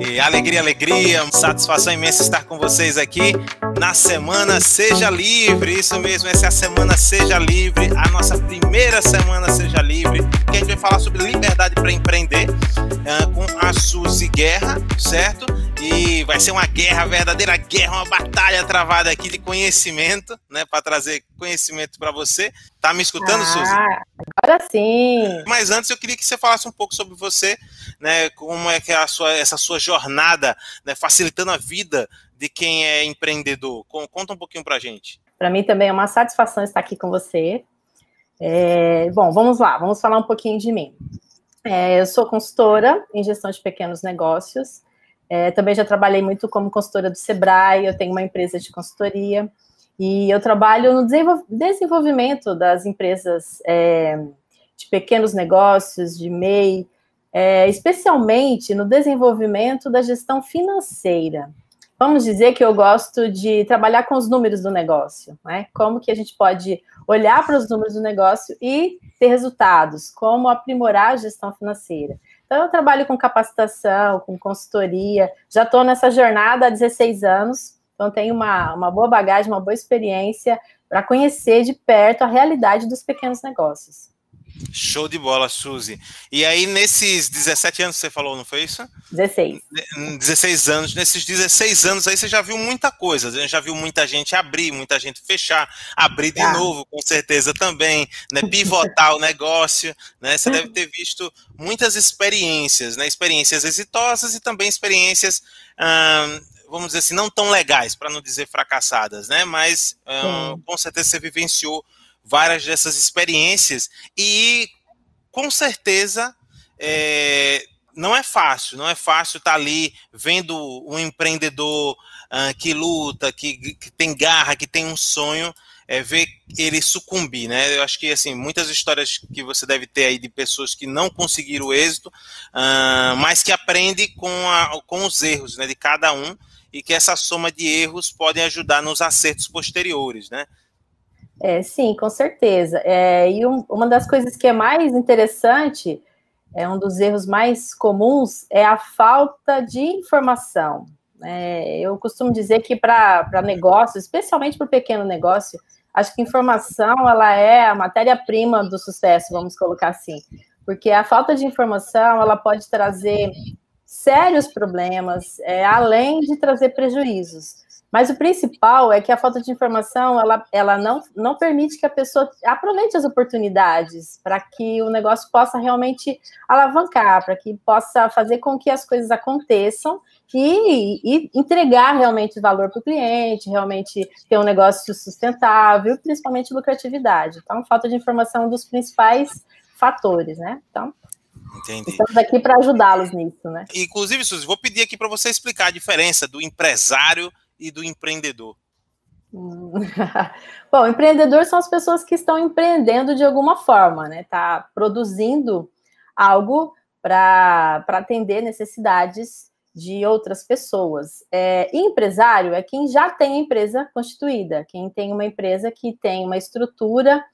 E alegria, alegria, satisfação imensa estar com vocês aqui na Semana Seja Livre. Isso mesmo, essa é a Semana Seja Livre, a nossa primeira Semana Seja Livre, que a gente vai falar sobre liberdade para empreender uh, com a Suzy Guerra, certo? E vai ser uma guerra, verdadeira guerra, uma batalha travada aqui de conhecimento, né, para trazer conhecimento para você. Tá me escutando, ah, Suzy? Agora sim. Mas antes eu queria que você falasse um pouco sobre você, né, como é que é a sua, essa sua jornada, né, facilitando a vida de quem é empreendedor. Conta um pouquinho para gente. Para mim também é uma satisfação estar aqui com você. É, bom, vamos lá, vamos falar um pouquinho de mim. É, eu sou consultora em gestão de pequenos negócios. É, também já trabalhei muito como consultora do Sebrae, eu tenho uma empresa de consultoria e eu trabalho no desenvolvimento das empresas é, de pequenos negócios, de MEI, é, especialmente no desenvolvimento da gestão financeira. Vamos dizer que eu gosto de trabalhar com os números do negócio, né? Como que a gente pode olhar para os números do negócio e ter resultados, como aprimorar a gestão financeira. Então, eu trabalho com capacitação, com consultoria, já estou nessa jornada há 16 anos, então tenho uma, uma boa bagagem, uma boa experiência para conhecer de perto a realidade dos pequenos negócios. Show de bola, Suzy. E aí, nesses 17 anos que você falou, não foi isso? 16. 16 anos. Nesses 16 anos aí, você já viu muita coisa. Já viu muita gente abrir, muita gente fechar, abrir de ah. novo, com certeza também, né? Pivotar o negócio, né? Você deve ter visto muitas experiências, né? Experiências exitosas e também experiências. Hum, vamos dizer assim, não tão legais, para não dizer fracassadas, né? Mas hum, com certeza você vivenciou várias dessas experiências e com certeza é, não é fácil, não é fácil estar tá ali vendo um empreendedor uh, que luta, que, que, tem garra, que tem um sonho, é, ver ele sucumbir, né? Eu acho que assim muitas histórias que você deve ter aí de pessoas que não conseguiram o êxito, uh, mas que aprende com, a, com os erros, né, de cada um e que essa soma de erros pode ajudar nos acertos posteriores, né? É, sim, com certeza. É, e um, uma das coisas que é mais interessante, é um dos erros mais comuns, é a falta de informação. É, eu costumo dizer que para negócios, especialmente para o pequeno negócio, acho que informação ela é a matéria-prima do sucesso, vamos colocar assim. Porque a falta de informação ela pode trazer sérios problemas, é, além de trazer prejuízos. Mas o principal é que a falta de informação ela, ela não, não permite que a pessoa aproveite as oportunidades para que o negócio possa realmente alavancar, para que possa fazer com que as coisas aconteçam e, e entregar realmente valor para o cliente, realmente ter um negócio sustentável, principalmente lucratividade. Então, falta de informação é um dos principais fatores, né? Então, Entendi. Estamos aqui para ajudá-los nisso, né? Inclusive, Suzy, vou pedir aqui para você explicar a diferença do empresário e do empreendedor? Bom, empreendedor são as pessoas que estão empreendendo de alguma forma, né? Tá produzindo algo para atender necessidades de outras pessoas. É, empresário é quem já tem empresa constituída, quem tem uma empresa que tem uma estrutura,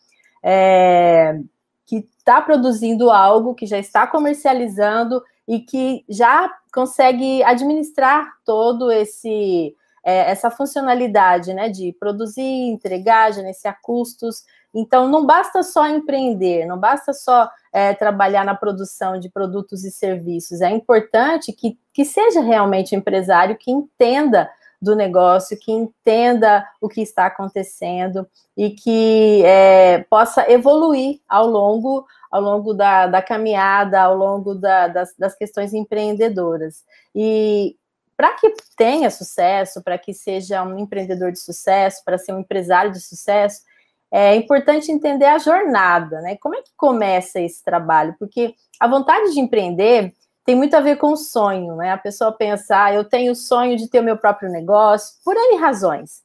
é, que está produzindo algo, que já está comercializando e que já consegue administrar todo esse é, essa funcionalidade, né, de produzir, entregar, gerenciar custos. Então, não basta só empreender, não basta só é, trabalhar na produção de produtos e serviços. É importante que, que seja realmente empresário que entenda do negócio, que entenda o que está acontecendo e que é, possa evoluir ao longo, ao longo da, da caminhada, ao longo da, das, das questões empreendedoras. E para que tenha sucesso, para que seja um empreendedor de sucesso, para ser um empresário de sucesso, é importante entender a jornada, né? Como é que começa esse trabalho? Porque a vontade de empreender tem muito a ver com o sonho, né? A pessoa pensar, ah, eu tenho o sonho de ter o meu próprio negócio, por N razões.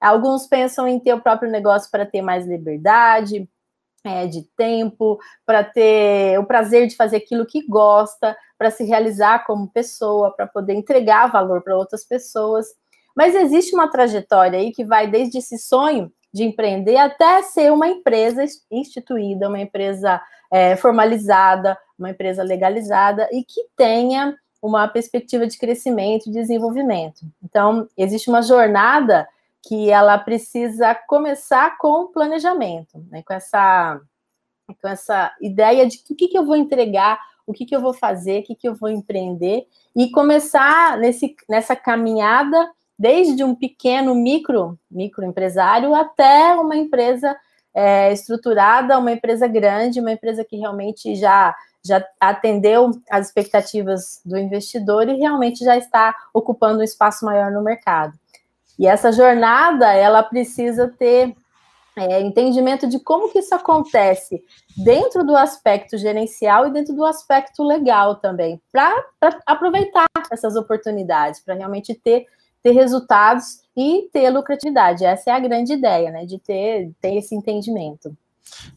Alguns pensam em ter o próprio negócio para ter mais liberdade, é, de tempo, para ter o prazer de fazer aquilo que gosta, para se realizar como pessoa, para poder entregar valor para outras pessoas. Mas existe uma trajetória aí que vai desde esse sonho de empreender até ser uma empresa instituída, uma empresa é, formalizada, uma empresa legalizada e que tenha uma perspectiva de crescimento e desenvolvimento. Então, existe uma jornada que ela precisa começar com planejamento, né? com, essa, com essa ideia de o que, que eu vou entregar, o que, que eu vou fazer, o que, que eu vou empreender, e começar nesse, nessa caminhada desde um pequeno micro, microempresário até uma empresa é, estruturada, uma empresa grande, uma empresa que realmente já, já atendeu as expectativas do investidor e realmente já está ocupando um espaço maior no mercado. E essa jornada, ela precisa ter é, entendimento de como que isso acontece dentro do aspecto gerencial e dentro do aspecto legal também, para aproveitar essas oportunidades, para realmente ter ter resultados e ter lucratividade. Essa é a grande ideia, né? De ter, ter esse entendimento.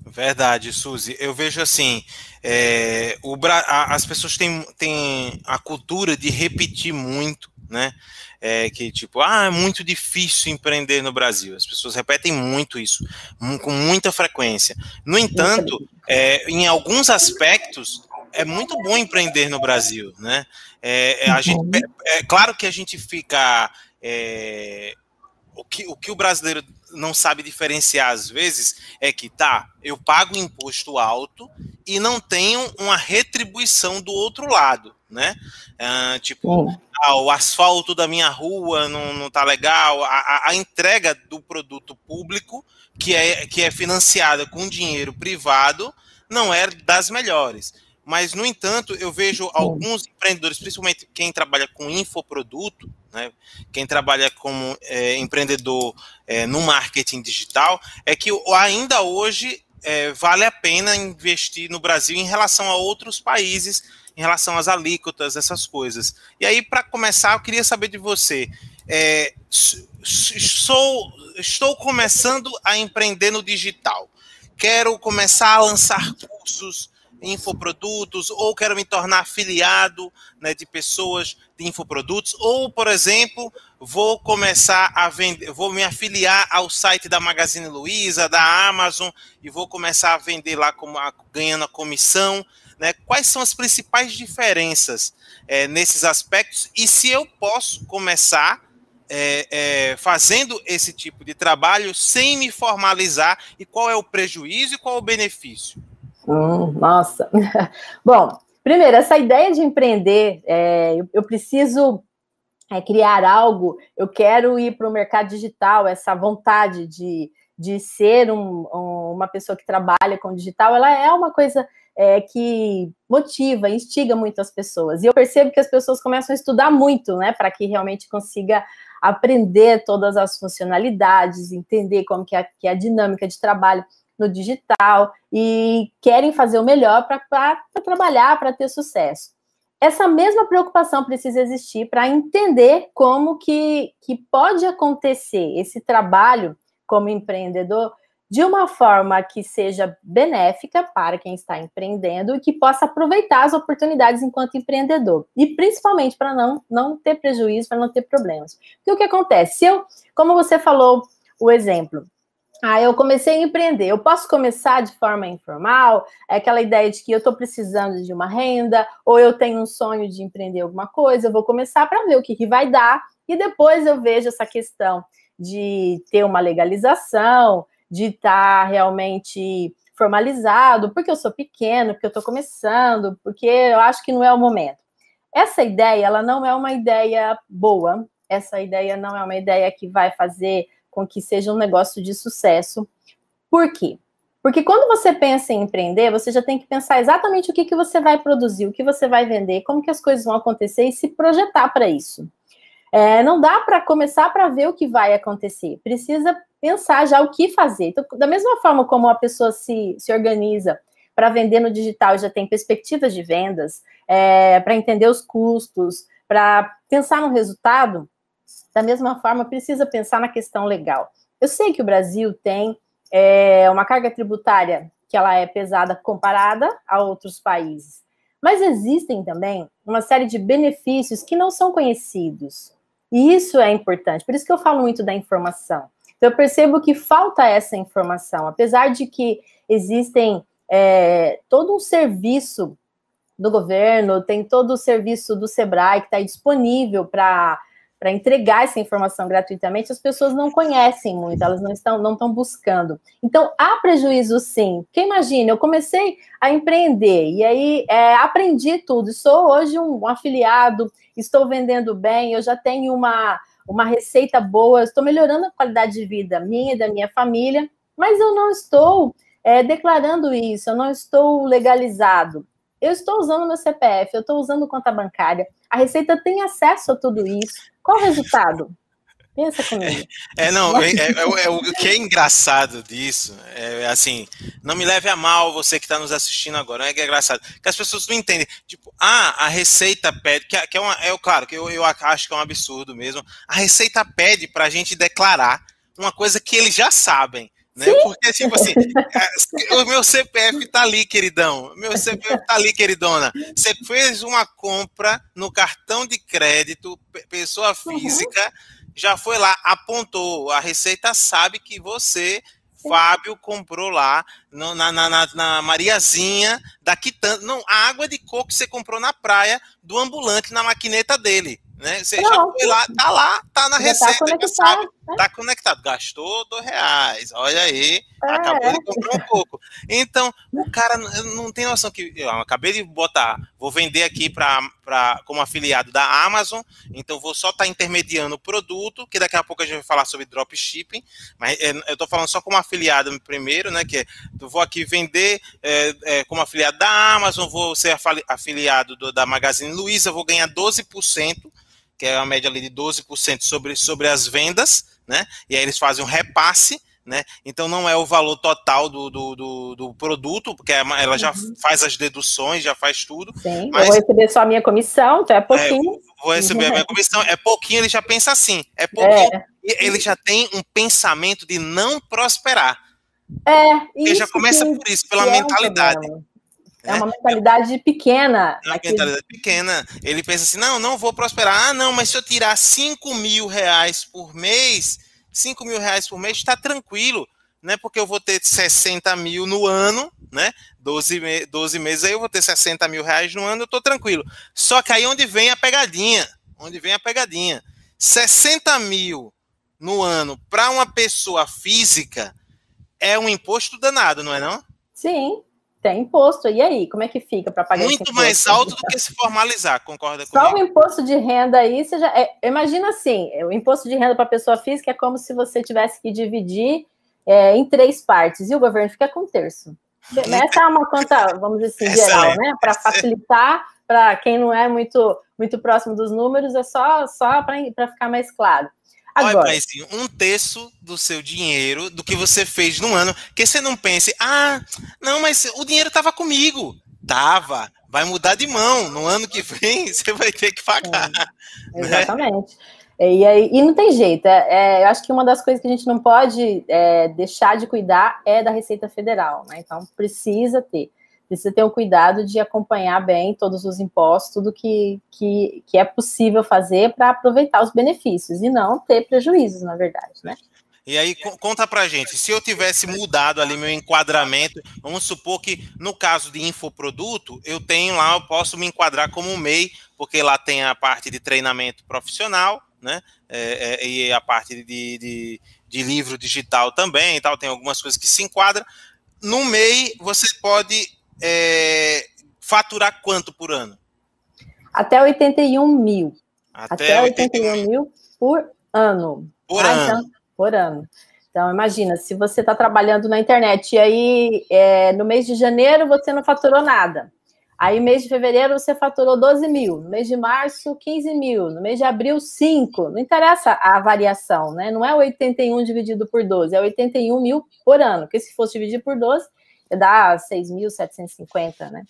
Verdade, Suzy. Eu vejo assim, é, o, a, as pessoas têm, têm a cultura de repetir muito, né? É, que tipo, ah, é muito difícil empreender no Brasil. As pessoas repetem muito isso, com muita frequência. No entanto, é, em alguns aspectos, é muito bom empreender no Brasil, né? É, é a gente, uhum. é, é, claro que a gente fica. É, o, que, o que o brasileiro não sabe diferenciar às vezes é que, tá, eu pago imposto alto e não tenho uma retribuição do outro lado, né? Ah, tipo, ah, o asfalto da minha rua não, não tá legal, a, a, entrega do produto público, que é, que é financiada com dinheiro privado, não é das melhores. Mas, no entanto, eu vejo alguns empreendedores, principalmente quem trabalha com infoproduto, né, quem trabalha como é, empreendedor é, no marketing digital, é que ainda hoje é, vale a pena investir no Brasil em relação a outros países, em relação às alíquotas, essas coisas. E aí, para começar, eu queria saber de você. É, sou, estou começando a empreender no digital. Quero começar a lançar cursos infoprodutos, ou quero me tornar afiliado né, de pessoas de infoprodutos, ou, por exemplo, vou começar a vender, vou me afiliar ao site da Magazine Luiza, da Amazon, e vou começar a vender lá como a, ganhando a comissão. Né? Quais são as principais diferenças é, nesses aspectos? E se eu posso começar é, é, fazendo esse tipo de trabalho sem me formalizar, e qual é o prejuízo e qual o benefício? Hum, nossa. Bom, primeiro, essa ideia de empreender, é, eu, eu, preciso é, criar algo, eu quero ir para o mercado digital, essa vontade de, de ser um, um, uma pessoa que trabalha com digital, ela é uma coisa é, que motiva, instiga muito as pessoas. E eu percebo que as pessoas começam a estudar muito, né, para que realmente consiga aprender todas as funcionalidades, entender como que é, que é a dinâmica de trabalho no digital e querem fazer o melhor para trabalhar, para ter sucesso. Essa mesma preocupação precisa existir para entender como que, que pode acontecer esse trabalho como empreendedor de uma forma que seja benéfica para quem está empreendendo e que possa aproveitar as oportunidades enquanto empreendedor. E principalmente para não, não ter prejuízo, para não ter problemas. Porque o que acontece? Se eu, como você falou o exemplo, ah, eu comecei a empreender. Eu posso começar de forma informal, é aquela ideia de que eu estou precisando de uma renda, ou eu tenho um sonho de empreender alguma coisa, eu vou começar para ver o que, que vai dar, e depois eu vejo essa questão de ter uma legalização, de estar tá realmente formalizado, porque eu sou pequeno, porque eu estou começando, porque eu acho que não é o momento. Essa ideia, ela não é uma ideia boa, essa ideia não é uma ideia que vai fazer com que seja um negócio de sucesso. Por quê? Porque quando você pensa em empreender, você já tem que pensar exatamente o que, que você vai produzir, o que você vai vender, como que as coisas vão acontecer e se projetar para isso. É, não dá para começar para ver o que vai acontecer. Precisa pensar já o que fazer. Então, da mesma forma como a pessoa se, se organiza para vender no digital já tem perspectivas de vendas, é, para entender os custos, para pensar no resultado, da mesma forma, precisa pensar na questão legal. Eu sei que o Brasil tem é, uma carga tributária que ela é pesada comparada a outros países, mas existem também uma série de benefícios que não são conhecidos. E isso é importante. Por isso que eu falo muito da informação. Então, eu percebo que falta essa informação, apesar de que existem é, todo um serviço do governo, tem todo o serviço do Sebrae que está disponível para para entregar essa informação gratuitamente, as pessoas não conhecem muito, elas não estão não estão buscando. Então há prejuízo sim. Porque imagina, eu comecei a empreender e aí é, aprendi tudo. Sou hoje um, um afiliado, estou vendendo bem, eu já tenho uma uma receita boa, estou melhorando a qualidade de vida minha e da minha família, mas eu não estou é, declarando isso, eu não estou legalizado. Eu estou usando meu CPF, eu estou usando conta bancária. A Receita tem acesso a tudo isso. Qual o resultado? Pensa comigo. É, não, é, é, é, é, o que é engraçado disso, é assim, não me leve a mal você que está nos assistindo agora, é que é engraçado, que as pessoas não entendem, tipo, ah, a Receita pede, que, é, que é, uma, é claro, que eu, eu acho que é um absurdo mesmo, a Receita pede para a gente declarar uma coisa que eles já sabem, né? Sim. Porque, tipo assim, é, o meu CPF tá ali, queridão. Meu CPF tá ali, queridona. Você fez uma compra no cartão de crédito, pessoa uhum. física, uhum. já foi lá, apontou. A Receita sabe que você Fábio comprou lá no, na, na, na, Mariazinha da Quitanda. Não, a água de coco que você comprou na praia do ambulante na maquineta dele. Né? Você já foi lá, tá lá, tá na já tá receita, tá sabe? Tá conectado. Gastou dois reais, olha aí, é. acabou de comprar um pouco. Então, o cara não tem noção que eu acabei de botar, vou vender aqui pra, pra, como afiliado da Amazon, então vou só estar tá intermediando o produto, que daqui a pouco a gente vai falar sobre dropshipping, mas é, eu tô falando só como afiliado primeiro, né? Que eu vou aqui vender é, é, como afiliado da Amazon, vou ser afiliado do, da Magazine Luiza, vou ganhar 12% que é uma média ali de 12% sobre, sobre as vendas, né? E aí eles fazem um repasse, né? Então não é o valor total do, do, do, do produto, porque é ela já uhum. faz as deduções, já faz tudo. Sim, mas, eu vou receber só a minha comissão, então é pouquinho. É, vou receber a minha comissão, é pouquinho, ele já pensa assim, é pouquinho. É. Ele já tem um pensamento de não prosperar. É, ele já começa por isso, pela mentalidade. É é uma mentalidade pequena. É uma mentalidade pequena. Ele pensa assim: não, não vou prosperar. Ah, não, mas se eu tirar 5 mil reais por mês, 5 mil reais por mês, está tranquilo, né? Porque eu vou ter 60 mil no ano, né? 12, me 12 meses aí eu vou ter 60 mil reais no ano, eu estou tranquilo. Só que aí onde vem a pegadinha? Onde vem a pegadinha? 60 mil no ano para uma pessoa física é um imposto danado, não é não? Sim, tem imposto. E aí, como é que fica para pagar Muito mais alto do que se formalizar, concorda comigo? Só o imposto de renda aí, você já. É, imagina assim: o imposto de renda para pessoa física é como se você tivesse que dividir é, em três partes, e o governo fica com um terço. Essa é uma conta, vamos dizer assim, geral, né? Para facilitar para quem não é muito, muito próximo dos números, é só, só para ficar mais claro. Agora. Olha, um terço do seu dinheiro, do que você fez no ano, que você não pense, ah, não, mas o dinheiro estava comigo. Tava. Vai mudar de mão. No ano que vem, você vai ter que pagar. É, exatamente. Né? E, aí, e não tem jeito. É, é, eu acho que uma das coisas que a gente não pode é, deixar de cuidar é da Receita Federal. Né? Então, precisa ter precisa ter o cuidado de acompanhar bem todos os impostos, tudo que, que, que é possível fazer para aproveitar os benefícios e não ter prejuízos, na verdade, né? E aí, conta pra gente, se eu tivesse mudado ali meu enquadramento, vamos supor que no caso de infoproduto, eu tenho lá, eu posso me enquadrar como MEI, porque lá tem a parte de treinamento profissional, né? É, é, e a parte de, de, de livro digital também e tal, tem algumas coisas que se enquadram. No MEI, você pode é, faturar quanto por ano? Até 81 mil. Até, Até 81 mil por ano. Por ah, ano. Então, por ano. Então, imagina, se você está trabalhando na internet e aí é, no mês de janeiro você não faturou nada. Aí, mês de fevereiro, você faturou 12 mil. No mês de março, 15 mil. No mês de abril, 5. Não interessa a variação, né? Não é 81 dividido por 12, é 81 mil por ano. Porque se fosse dividir por 12, dá 6.750, né?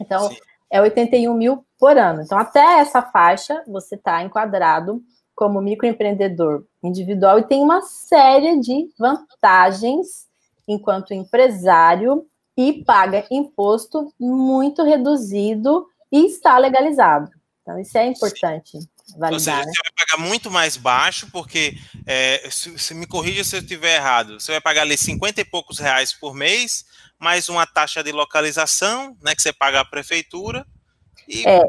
Então, Sim. é 81 mil por ano. Então, até essa faixa, você está enquadrado como microempreendedor individual e tem uma série de vantagens enquanto empresário e paga imposto muito reduzido e está legalizado. Então, isso é importante. validar. Ou seja, né? você vai pagar muito mais baixo, porque, é, se, se, me corrija se eu estiver errado, você vai pagar ali 50 e poucos reais por mês, mais uma taxa de localização, né, que você paga à prefeitura, e, é.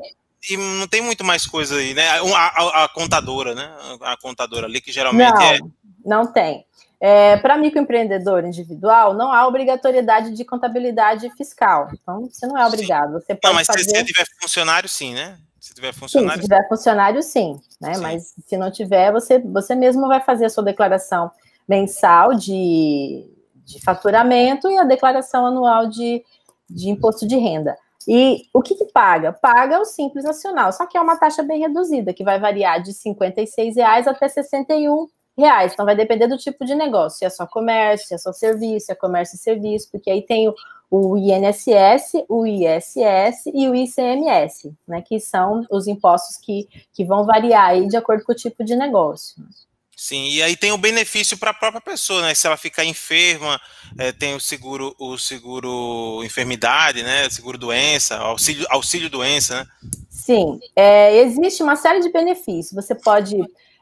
e não tem muito mais coisa aí, né? A, a, a, contadora, né? A contadora ali, que geralmente não, é. Não tem. É, Para microempreendedor individual, não há obrigatoriedade de contabilidade fiscal. Então, você não é obrigado. Você pode não, mas fazer... se você tiver funcionário, sim, né? Se tiver funcionário. Sim, se tiver funcionário, sim. Né? Sim. Mas se não tiver, você, você mesmo vai fazer a sua declaração mensal de, de faturamento e a declaração anual de, de imposto de renda. E o que, que, paga? Paga o Simples Nacional, só que é uma taxa bem reduzida, que vai variar de R$ reais até 61 reais. Então, vai depender do tipo de negócio, se é só comércio, se é só serviço, se é comércio e serviço, porque aí tem o, o INSS, o ISS e o ICMS, né, que são os impostos que, que vão variar aí de acordo com o tipo de negócio. Sim, e aí tem o benefício para a própria pessoa, né? Se ela ficar enferma, é, tem o seguro, o seguro enfermidade, né? Seguro doença, auxílio, auxílio doença, né? Sim, é, existe uma série de benefícios. Você pode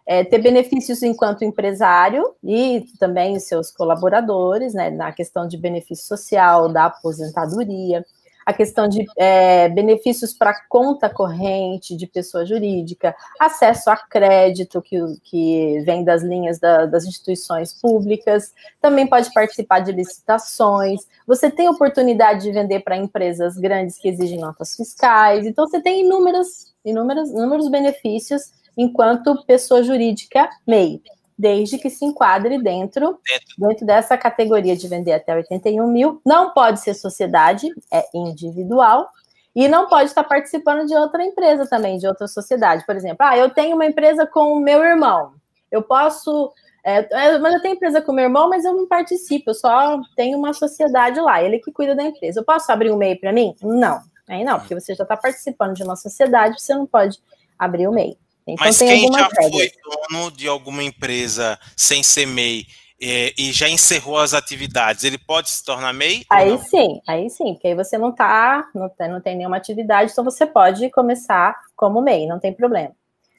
é, ter benefícios enquanto empresário e também seus colaboradores, né, na questão de benefício social, da aposentadoria, a questão de é, benefícios para conta corrente de pessoa jurídica, acesso a crédito que, que vem das linhas da, das instituições públicas, também pode participar de licitações, você tem oportunidade de vender para empresas grandes que exigem notas fiscais, então você tem inúmeros, inúmeros, inúmeros benefícios enquanto pessoa jurídica MEI, desde que se enquadre dentro, dentro dessa categoria de vender até 81 mil. Não pode ser sociedade, é individual. E não pode estar participando de outra empresa também, de outra sociedade. Por exemplo, ah, eu tenho uma empresa com o meu irmão. Eu posso. É, é mas eu tenho empresa com meu irmão, mas eu não participo, eu só tenho uma sociedade lá, ele que cuida da empresa. Eu posso abrir um MEI para mim? Não, aí não, porque você já está participando de uma sociedade, você não pode abrir o MEI. Então, Mas quem já regras. foi dono de alguma empresa sem ser MEI é, e já encerrou as atividades, ele pode se tornar MEI? Aí sim, aí sim, porque aí você não tá, não tem, não tem nenhuma atividade, então você pode começar como MEI, não tem problema.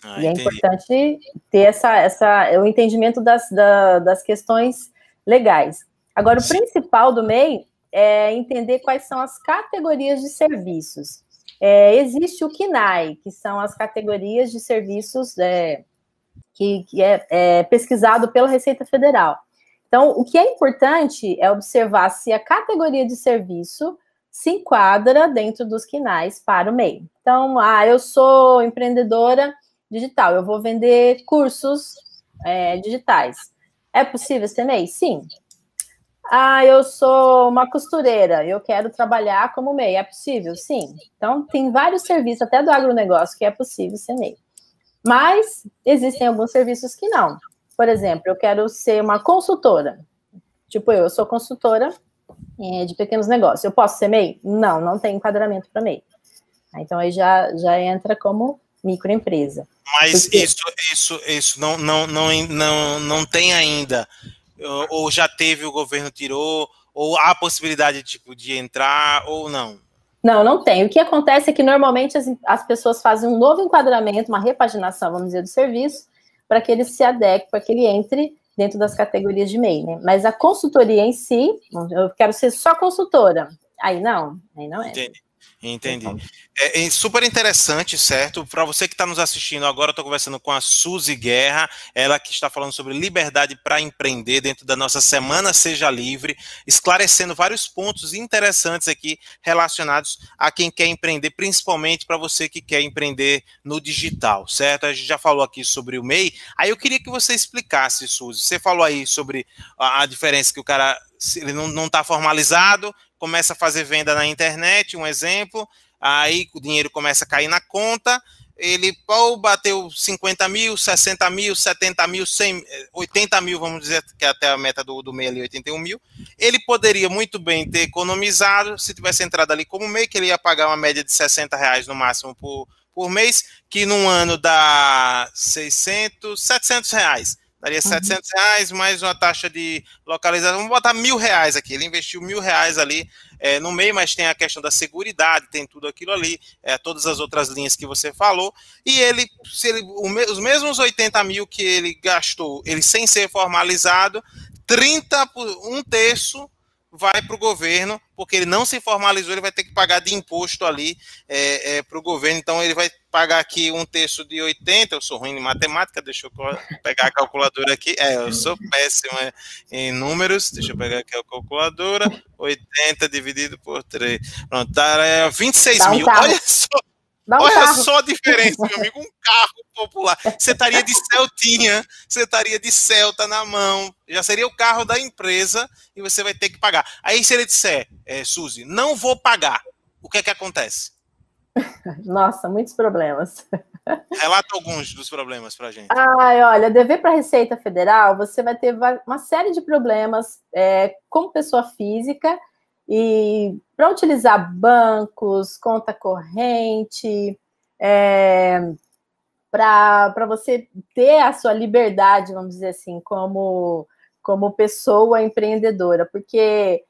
Ah, e é entendi. é importante ter essa, essa, o entendimento das, da, das questões legais. Agora, o sim. principal do MEI é entender quais são as categorias de serviços. É, existe o KINAI, que são as categorias de serviços é, que, que é, é, pesquisado pela Receita Federal. Então, o que é importante é observar se a categoria de serviço se enquadra dentro dos KINAIs para o MEI. Então, ah, eu sou empreendedora digital, eu vou vender cursos é, digitais. É possível ser MEI? Sim. Ah, eu sou uma costureira, eu quero trabalhar como MEI. É possível? Sim. Então, tem vários serviços, até do agronegócio, que é possível ser MEI. Mas existem alguns serviços que não. Por exemplo, eu quero ser uma consultora. Tipo, eu, eu sou consultora é, de pequenos negócios. Eu posso ser MEI? Não, não tem enquadramento para MEI. Então, aí já, já entra como microempresa. Mas Porque... isso, isso, isso não, não, não, não, não tem ainda ou já teve, o governo tirou, ou há possibilidade tipo, de entrar, ou não? Não, não tem. O que acontece é que normalmente as, as pessoas fazem um novo enquadramento, uma repaginação, vamos dizer, do serviço, para que ele se adeque, para que ele entre dentro das categorias de MEI, né? Mas a consultoria em si, eu quero ser só consultora. Aí não, aí não é. Entendi. Entendi. É, é, super interessante, certo? Para você que está nos assistindo agora, eu estou conversando com a Suzy Guerra, ela que está falando sobre liberdade para empreender dentro da nossa Semana Seja Livre, esclarecendo vários pontos interessantes aqui relacionados a quem quer empreender, principalmente para você que quer empreender no digital, certo? A gente já falou aqui sobre o MEI, aí eu queria que você explicasse, Suzy. Você falou aí sobre a, a diferença que o cara ele não está formalizado, começa a fazer venda na internet, um exemplo, aí o dinheiro começa a cair na conta, ele pô, bateu 50 mil, 60 mil, 70 mil, 100, 80 mil, vamos dizer, que é até a meta do, do MEI ali, 81 mil. Ele poderia muito bem ter economizado, se tivesse entrado ali como MEI, que ele ia pagar uma média de 60 reais no máximo por, por mês, que num ano dá 600, 700 reais. Daria 700 uhum. reais, mais uma taxa de localização, vamos botar mil reais aqui, ele investiu mil reais ali é, no meio, mas tem a questão da segurança, tem tudo aquilo ali, é, todas as outras linhas que você falou, e ele, se ele os mesmos 80 mil que ele gastou, ele sem ser formalizado, 30, um terço vai para o governo, porque ele não se formalizou, ele vai ter que pagar de imposto ali é, é, para o governo, então ele vai pagar aqui um terço de 80, eu sou ruim em matemática, deixa eu pegar a calculadora aqui, é, eu sou péssimo em números, deixa eu pegar aqui a calculadora, 80 dividido por 3, pronto, tá, é 26 mil, olha só, um Olha carro. só a diferença, meu amigo. Um carro popular. Você estaria de Celtinha, você estaria de Celta na mão. Já seria o carro da empresa e você vai ter que pagar. Aí, se ele disser, é, Suzy, não vou pagar, o que é que acontece? Nossa, muitos problemas. Relata alguns dos problemas para a gente. Ai, olha, dever para a Receita Federal, você vai ter uma série de problemas é, como pessoa física e para utilizar bancos, conta corrente, é, para você ter a sua liberdade, vamos dizer assim, como, como pessoa empreendedora, porque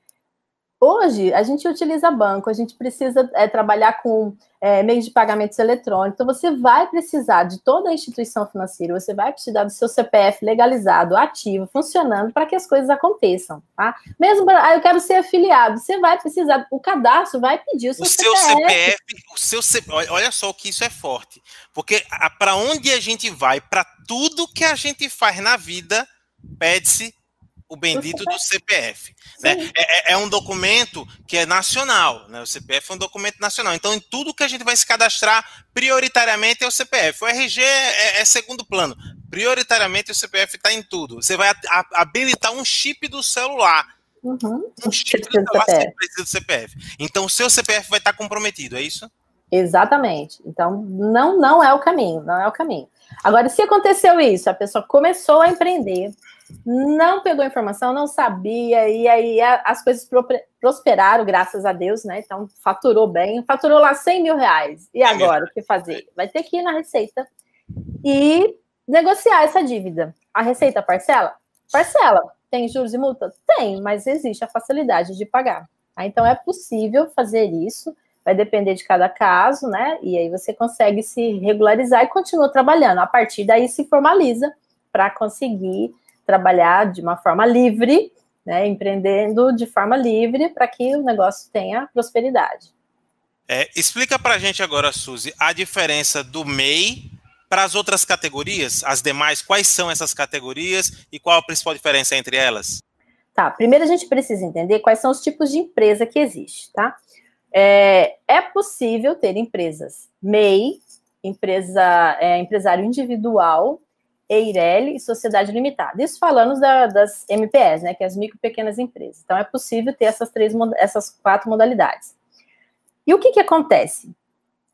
Hoje, a gente utiliza banco, a gente precisa é, trabalhar com é, meios de pagamentos eletrônicos. Então, você vai precisar de toda a instituição financeira, você vai precisar do seu CPF legalizado, ativo, funcionando, para que as coisas aconteçam, tá? Mesmo, ah, eu quero ser afiliado, você vai precisar, o cadastro vai pedir o seu, o seu CPF. O seu CPF, olha só que isso é forte, porque para onde a gente vai, para tudo que a gente faz na vida, pede-se o bendito do CPF. Né? É, é, é, um documento que é nacional, né? O CPF é um documento nacional. Então, em tudo que a gente vai se cadastrar, prioritariamente é o CPF. O RG é, é segundo plano. Prioritariamente o CPF está em tudo. Você vai a, habilitar um chip do celular. Uhum. Um chip do celular sem precisa do CPF. Então, o seu CPF vai estar tá comprometido, é isso? Exatamente. Então, não, não é o caminho, não é o caminho. Agora, se aconteceu isso, a pessoa começou a empreender, não pegou informação, não sabia, e aí as coisas prosperaram, graças a Deus, né? Então, faturou bem, faturou lá 100 mil reais. E agora, o que fazer? Vai ter que ir na Receita e negociar essa dívida. A Receita parcela? Parcela. Tem juros e multa? Tem, mas existe a facilidade de pagar. Tá? Então, é possível fazer isso, vai depender de cada caso, né? E aí você consegue se regularizar e continua trabalhando. A partir daí se formaliza para conseguir trabalhar de uma forma livre, né, empreendendo de forma livre para que o negócio tenha prosperidade. É, explica para a gente agora, Suzy, a diferença do MEI para as outras categorias, as demais, quais são essas categorias e qual a principal diferença entre elas? Tá, primeiro a gente precisa entender quais são os tipos de empresa que existe, tá? É, é possível ter empresas MEI, empresa, é, empresário individual, EIRELI e Sociedade Limitada. Isso falando da, das MPS, né, que é as micro e pequenas empresas. Então, é possível ter essas, três, essas quatro modalidades. E o que, que acontece?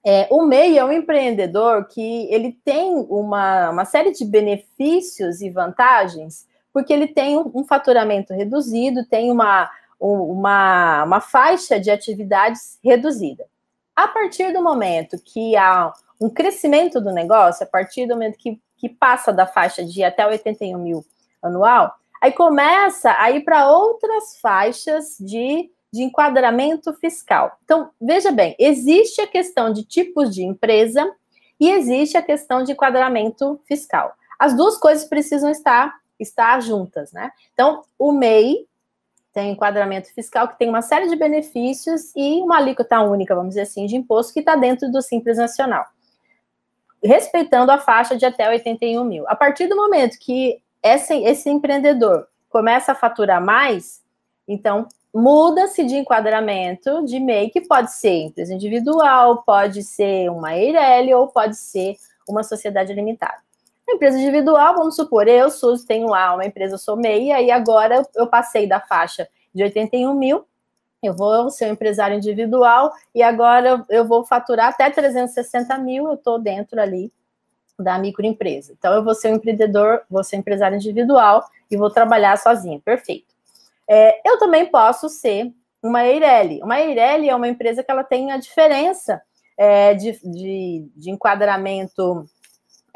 É, o MEI é um empreendedor que ele tem uma, uma série de benefícios e vantagens, porque ele tem um, um faturamento reduzido, tem uma, uma, uma faixa de atividades reduzida. A partir do momento que há um crescimento do negócio, a partir do momento que que passa da faixa de até 81 mil anual, aí começa a ir para outras faixas de, de enquadramento fiscal. Então, veja bem, existe a questão de tipos de empresa e existe a questão de enquadramento fiscal. As duas coisas precisam estar, estar juntas, né? Então, o MEI tem enquadramento fiscal que tem uma série de benefícios e uma alíquota única, vamos dizer assim, de imposto que está dentro do Simples Nacional respeitando a faixa de até 81 mil. A partir do momento que esse, esse empreendedor começa a faturar mais, então muda-se de enquadramento de MEI, que pode ser empresa individual, pode ser uma EIRELI ou pode ser uma sociedade limitada. Empresa individual, vamos supor, eu, sou tenho lá uma empresa, sou MEI, e agora eu passei da faixa de 81 mil eu vou ser um empresário individual e agora eu vou faturar até 360 mil, eu estou dentro ali da microempresa. Então, eu vou ser um empreendedor, vou ser um empresário individual e vou trabalhar sozinho, perfeito. É, eu também posso ser uma Eireli. Uma Eireli é uma empresa que ela tem a diferença é, de, de, de, enquadramento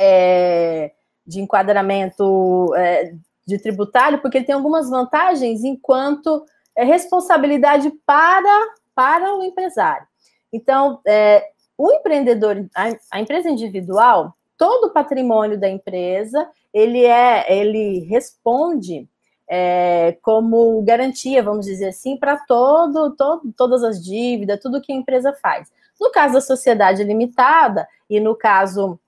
é, de enquadramento é, de tributário, porque ele tem algumas vantagens enquanto é, responsabilidade para, para o empresário. Então, é, o empreendedor, a, a, empresa individual, todo o patrimônio da empresa, ele é, ele responde é, como garantia, vamos dizer assim, para todo, todo, todas as dívidas, tudo que a empresa faz. No caso da sociedade limitada e no caso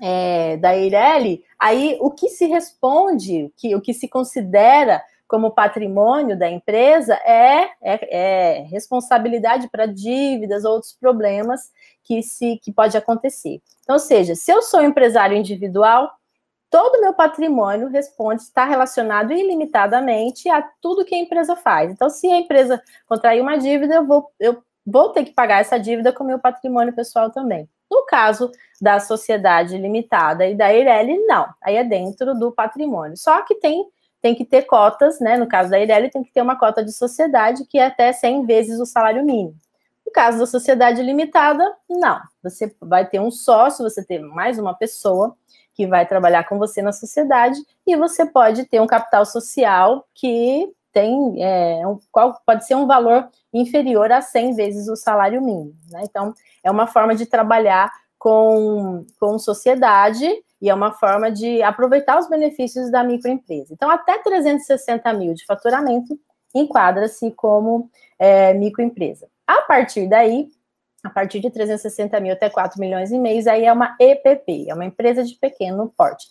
é, da Eireli, aí o que se responde, que, o que se considera como patrimônio da empresa é, é, é responsabilidade para dívidas, outros problemas que se que pode acontecer. Então, ou seja, se eu sou empresário individual, todo o meu patrimônio responde, está relacionado ilimitadamente a tudo que a empresa faz. Então, se a empresa contrair uma dívida, eu vou, eu vou ter que pagar essa dívida com o meu patrimônio pessoal também. No caso da sociedade limitada e da Eireli, não. Aí é dentro do patrimônio. Só que tem, tem que ter cotas, né? No caso da Eireli, tem que ter uma cota de sociedade que é até 100 vezes o salário mínimo. No caso da sociedade limitada, não. Você vai ter um sócio, você tem mais uma pessoa que vai trabalhar com você na sociedade e você pode ter um capital social que tem é, um, qual pode ser um valor inferior a 100 vezes o salário mínimo. Né? Então, é uma forma de trabalhar com, com sociedade e é uma forma de aproveitar os benefícios da microempresa. Então, até 360 mil de faturamento enquadra-se como é, microempresa. A partir daí, a partir de 360 mil até 4 milhões e meio, aí é uma EPP, é uma empresa de pequeno porte.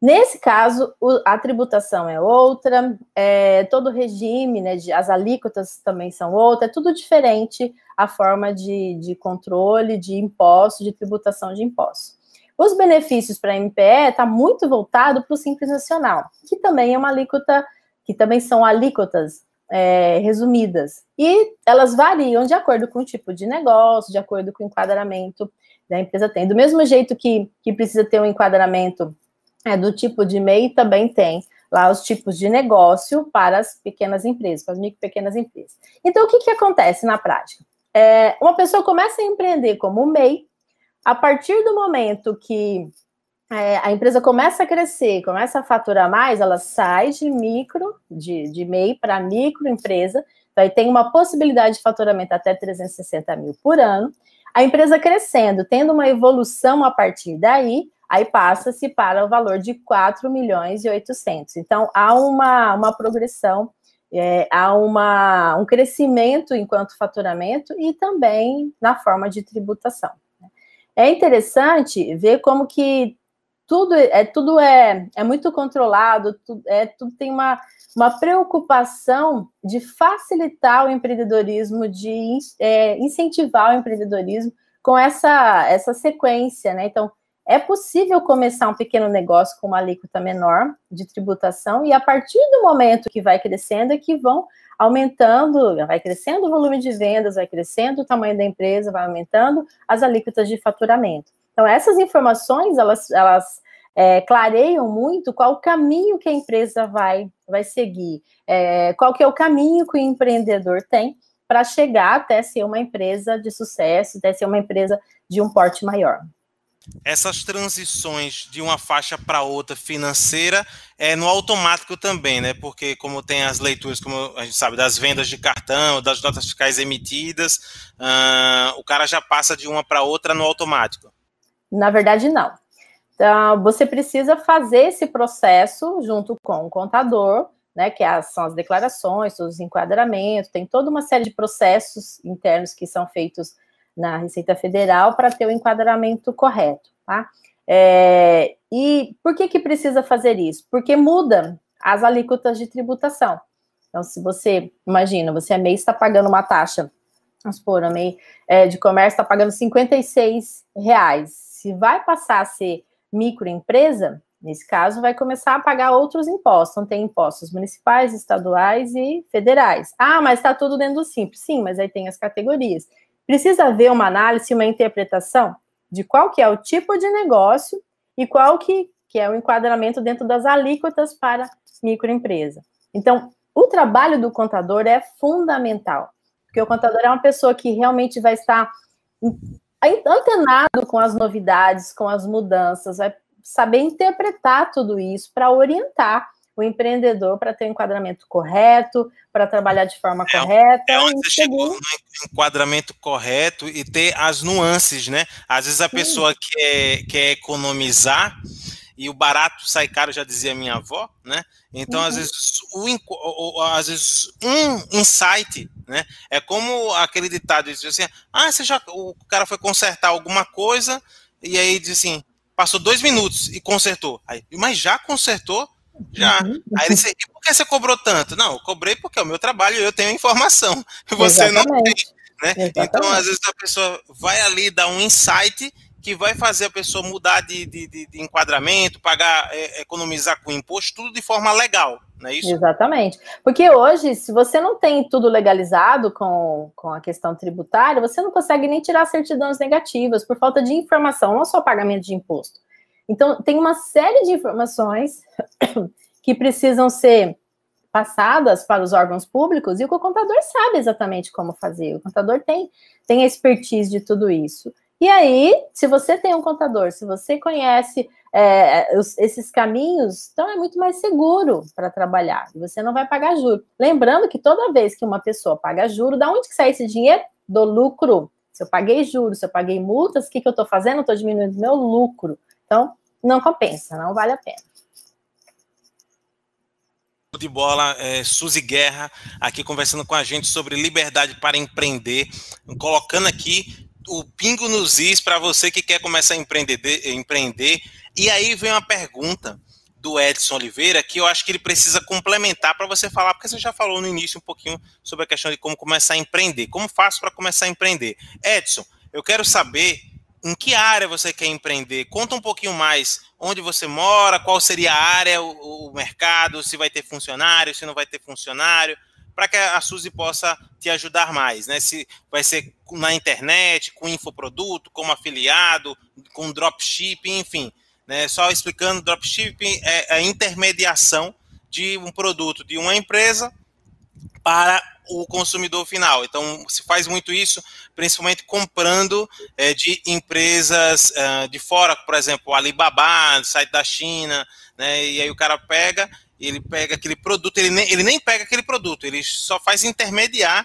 Nesse caso, a tributação é outra, é, todo o regime, né, de, as alíquotas também são outra, é tudo diferente a forma de, de controle de impostos, de tributação de impostos. Os benefícios para a MPE está muito voltado para o Simples Nacional, que também é uma alíquota, que também são alíquotas é, resumidas. E elas variam de acordo com o tipo de negócio, de acordo com o enquadramento da empresa tem. Do mesmo jeito que, que precisa ter um enquadramento é, do tipo de MEI também tem lá os tipos de negócio para as pequenas empresas, para as micro e pequenas empresas. Então, o que, que acontece na prática? É, uma pessoa começa a empreender como MEI, a partir do momento que é, a empresa começa a crescer, começa a faturar mais, ela sai de micro, de, de MEI para microempresa, então tem uma possibilidade de faturamento até 360 mil por ano. A empresa crescendo, tendo uma evolução a partir daí, aí passa-se para o valor de 4 milhões e 800. Então, há uma, uma progressão, é, há uma, um crescimento enquanto faturamento e também na forma de tributação. Né? É interessante ver como que tudo é, tudo é, é muito controlado, tudo, é, tudo tem uma, uma preocupação de facilitar o empreendedorismo, de é, incentivar o empreendedorismo com essa, essa sequência, né? Então, é possível começar um pequeno negócio com uma alíquota menor de tributação e a partir do momento que vai crescendo é que vão aumentando, vai crescendo o volume de vendas, vai crescendo o tamanho da empresa, vai aumentando as alíquotas de faturamento. Então, essas informações, elas, elas é, clareiam muito qual o caminho que a empresa vai, vai seguir, é, qual que é o caminho que o empreendedor tem para chegar até ser uma empresa de sucesso, até ser uma empresa de um porte maior essas transições de uma faixa para outra financeira é no automático também, né? Porque como tem as leituras, como a gente sabe, das vendas de cartão, das notas fiscais emitidas, uh, o cara já passa de uma para outra no automático. Na verdade, não. Então, você precisa fazer esse processo junto com o contador, né? Que é são as declarações, os enquadramentos, tem toda uma série de processos internos que são feitos na Receita Federal para ter o enquadramento correto, tá? É, e por que que precisa fazer isso? Porque muda as alíquotas de tributação. Então, se você, imagina, você é MEI, está pagando uma taxa, vamos supor, a MEI é, de comércio está pagando 56 reais. Se vai passar a ser microempresa, nesse caso, vai começar a pagar outros impostos. Então, tem impostos municipais, estaduais e federais. Ah, mas está tudo dentro do Simples. Sim, mas aí tem as categorias. Precisa haver uma análise, uma interpretação de qual que é o tipo de negócio e qual que, que é o enquadramento dentro das alíquotas para microempresa. Então, o trabalho do contador é fundamental, porque o contador é uma pessoa que realmente vai estar antenado com as novidades, com as mudanças, vai, saber interpretar tudo isso para orientar o empreendedor para ter o um enquadramento correto, para trabalhar de forma é, correta. É onde você chegou no enquadramento correto e ter as nuances, né? Às vezes a pessoa quer, quer economizar e o barato sai caro, já dizia minha avó, né? Então, uhum. às vezes, o, às vezes, um insight, né? É como aquele ditado diz assim: ah, você já, o cara foi consertar alguma coisa, e aí diz assim, passou dois minutos e consertou. Aí, mas já consertou? Já. Uhum. Aí ele disse, e por que você cobrou tanto? Não, eu cobrei porque é o meu trabalho e eu tenho informação. Você Exatamente. não tem. Né? Então, às vezes, a pessoa vai ali dar um insight que vai fazer a pessoa mudar de, de, de, de enquadramento, pagar, é, economizar com imposto, tudo de forma legal, não é isso? Exatamente. Porque hoje, se você não tem tudo legalizado com, com a questão tributária, você não consegue nem tirar certidões negativas por falta de informação, não só pagamento de imposto. Então, tem uma série de informações que precisam ser passadas para os órgãos públicos e o contador sabe exatamente como fazer. O contador tem, tem a expertise de tudo isso. E aí, se você tem um contador, se você conhece é, os, esses caminhos, então é muito mais seguro para trabalhar. Você não vai pagar juro. Lembrando que toda vez que uma pessoa paga juro, da onde que sai esse dinheiro? Do lucro. Se eu paguei juros, se eu paguei multas, o que, que eu estou fazendo? Estou diminuindo meu lucro. Então, não compensa, não vale a pena de bola, é, Suzy Guerra, aqui conversando com a gente sobre liberdade para empreender, colocando aqui o pingo nos is para você que quer começar a empreender, empreender. E aí vem uma pergunta do Edson Oliveira que eu acho que ele precisa complementar para você falar, porque você já falou no início um pouquinho sobre a questão de como começar a empreender. Como faço para começar a empreender? Edson, eu quero saber em que área você quer empreender. Conta um pouquinho mais onde você mora, qual seria a área, o, o mercado, se vai ter funcionário, se não vai ter funcionário para que a Suzy possa te ajudar mais, né? Se vai ser na internet, com infoproduto, como afiliado, com dropshipping, enfim, né? Só explicando, dropshipping é a intermediação de um produto de uma empresa para o consumidor final. Então, se faz muito isso, principalmente comprando é, de empresas uh, de fora, por exemplo, Alibaba, site da China, né? E aí o cara pega ele pega aquele produto, ele nem, ele nem pega aquele produto, ele só faz intermediar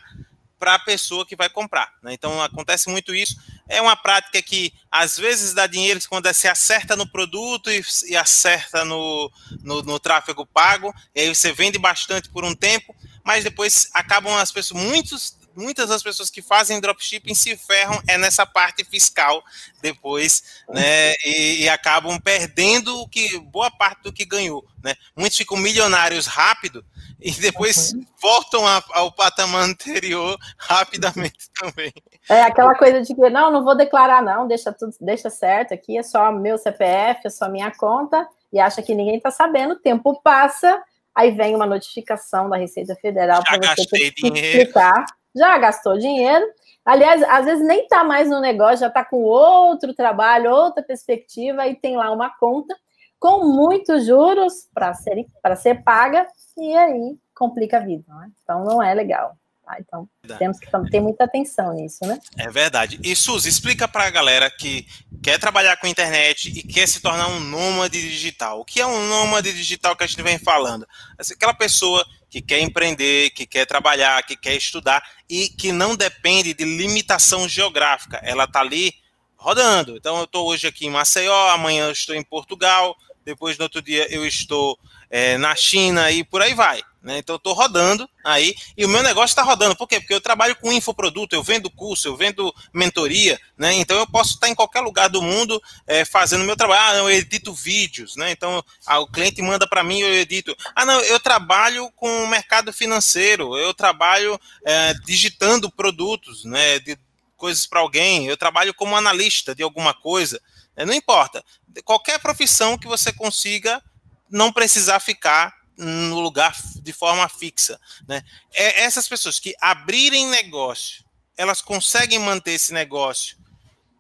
para a pessoa que vai comprar. Né? Então acontece muito isso. É uma prática que às vezes dá dinheiro quando você acerta no produto e, e acerta no, no, no, tráfego pago, e aí você vende bastante por um tempo, mas depois acabam as pessoas, muitos muitas das pessoas que fazem dropshipping se ferram é nessa parte fiscal depois, né? E, e, acabam perdendo o que boa parte do que ganhou, né? Muitos ficam milionários rápido e depois uhum. voltam a, ao patamar anterior rapidamente também. É aquela coisa de que não, não vou declarar não, deixa tudo, deixa certo aqui, é só meu CPF, é só minha conta e acha que ninguém está sabendo, o tempo passa, aí vem uma notificação da Receita Federal para você ter que explicar já gastou dinheiro. Aliás, às vezes nem está mais no negócio, já está com outro trabalho, outra perspectiva, e tem lá uma conta com muitos juros para ser, ser paga, e aí complica a vida. Não é? Então não é legal. Tá? Então temos que ter muita atenção nisso, né? É verdade. E Suzy, explica para a galera que quer trabalhar com internet e quer se tornar um nômade digital. O que é um nômade digital que a gente vem falando? Aquela pessoa que quer empreender, que quer trabalhar, que quer estudar e que não depende de limitação geográfica. Ela está ali rodando. Então, eu estou hoje aqui em Maceió, amanhã eu estou em Portugal, depois no outro dia eu estou é, na China e por aí vai. Né? Então, eu estou rodando aí e o meu negócio está rodando. Por quê? Porque eu trabalho com infoproduto, eu vendo curso, eu vendo mentoria, né? então eu posso estar em qualquer lugar do mundo é, fazendo meu trabalho. Ah, eu edito vídeos, né? então ah, o cliente manda para mim, eu edito. Ah, não, eu trabalho com o mercado financeiro, eu trabalho é, digitando produtos, né? De coisas para alguém, eu trabalho como analista de alguma coisa. Né? Não importa. Qualquer profissão que você consiga não precisar ficar no lugar de forma fixa. Né? É, essas pessoas que abrirem negócio, elas conseguem manter esse negócio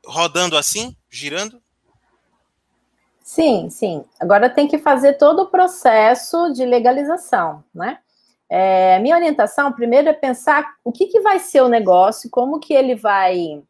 rodando assim, girando? Sim, sim. Agora tem que fazer todo o processo de legalização, né? É, minha orientação, primeiro, é pensar o que, que vai ser o negócio, como que ele vai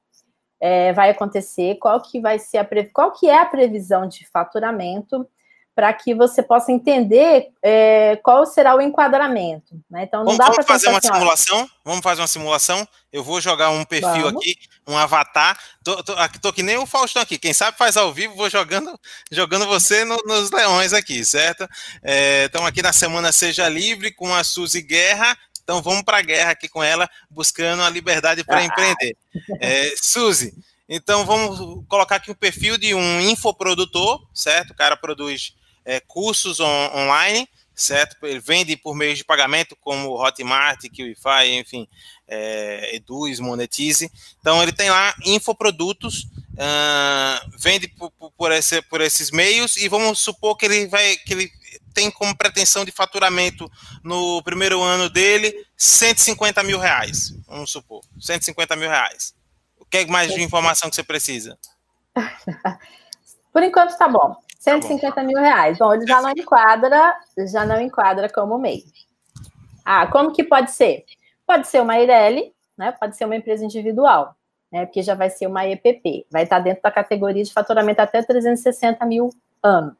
é, vai acontecer, qual que vai ser a qual que é a previsão de faturamento para que você possa entender é, qual será o enquadramento. Né? Então, não vamos, dá para fazer uma assim, simulação. Vamos fazer uma simulação. Eu vou jogar um perfil vamos. aqui, um avatar. Tô, tô, aqui, tô que nem o Faustão aqui. Quem sabe faz ao vivo, vou jogando, jogando você no, nos leões aqui, certo? Estamos é, aqui na semana Seja Livre com a Suzy Guerra. Então vamos para a guerra aqui com ela, buscando a liberdade para ah. empreender. É, Suzy, então vamos colocar aqui o perfil de um infoprodutor, certo? O cara produz é, cursos on, online, certo? Ele vende por meio de pagamento, como Hotmart, QIFI, enfim, é, Eduz, Monetize. Então, ele tem lá infoprodutos, uh, vende por, por, esse, por esses meios e vamos supor que ele vai que ele tem como pretensão de faturamento no primeiro ano dele 150 mil reais, vamos supor, 150 mil reais. O que é mais de informação que você precisa? Por enquanto tá bom. 150 tá mil reais. Bom, ele já não enquadra, já não enquadra como MEI. Ah, como que pode ser? Pode ser uma Eireli, né? Pode ser uma empresa individual, né? Porque já vai ser uma EPP, vai estar dentro da categoria de faturamento até 360 mil ano.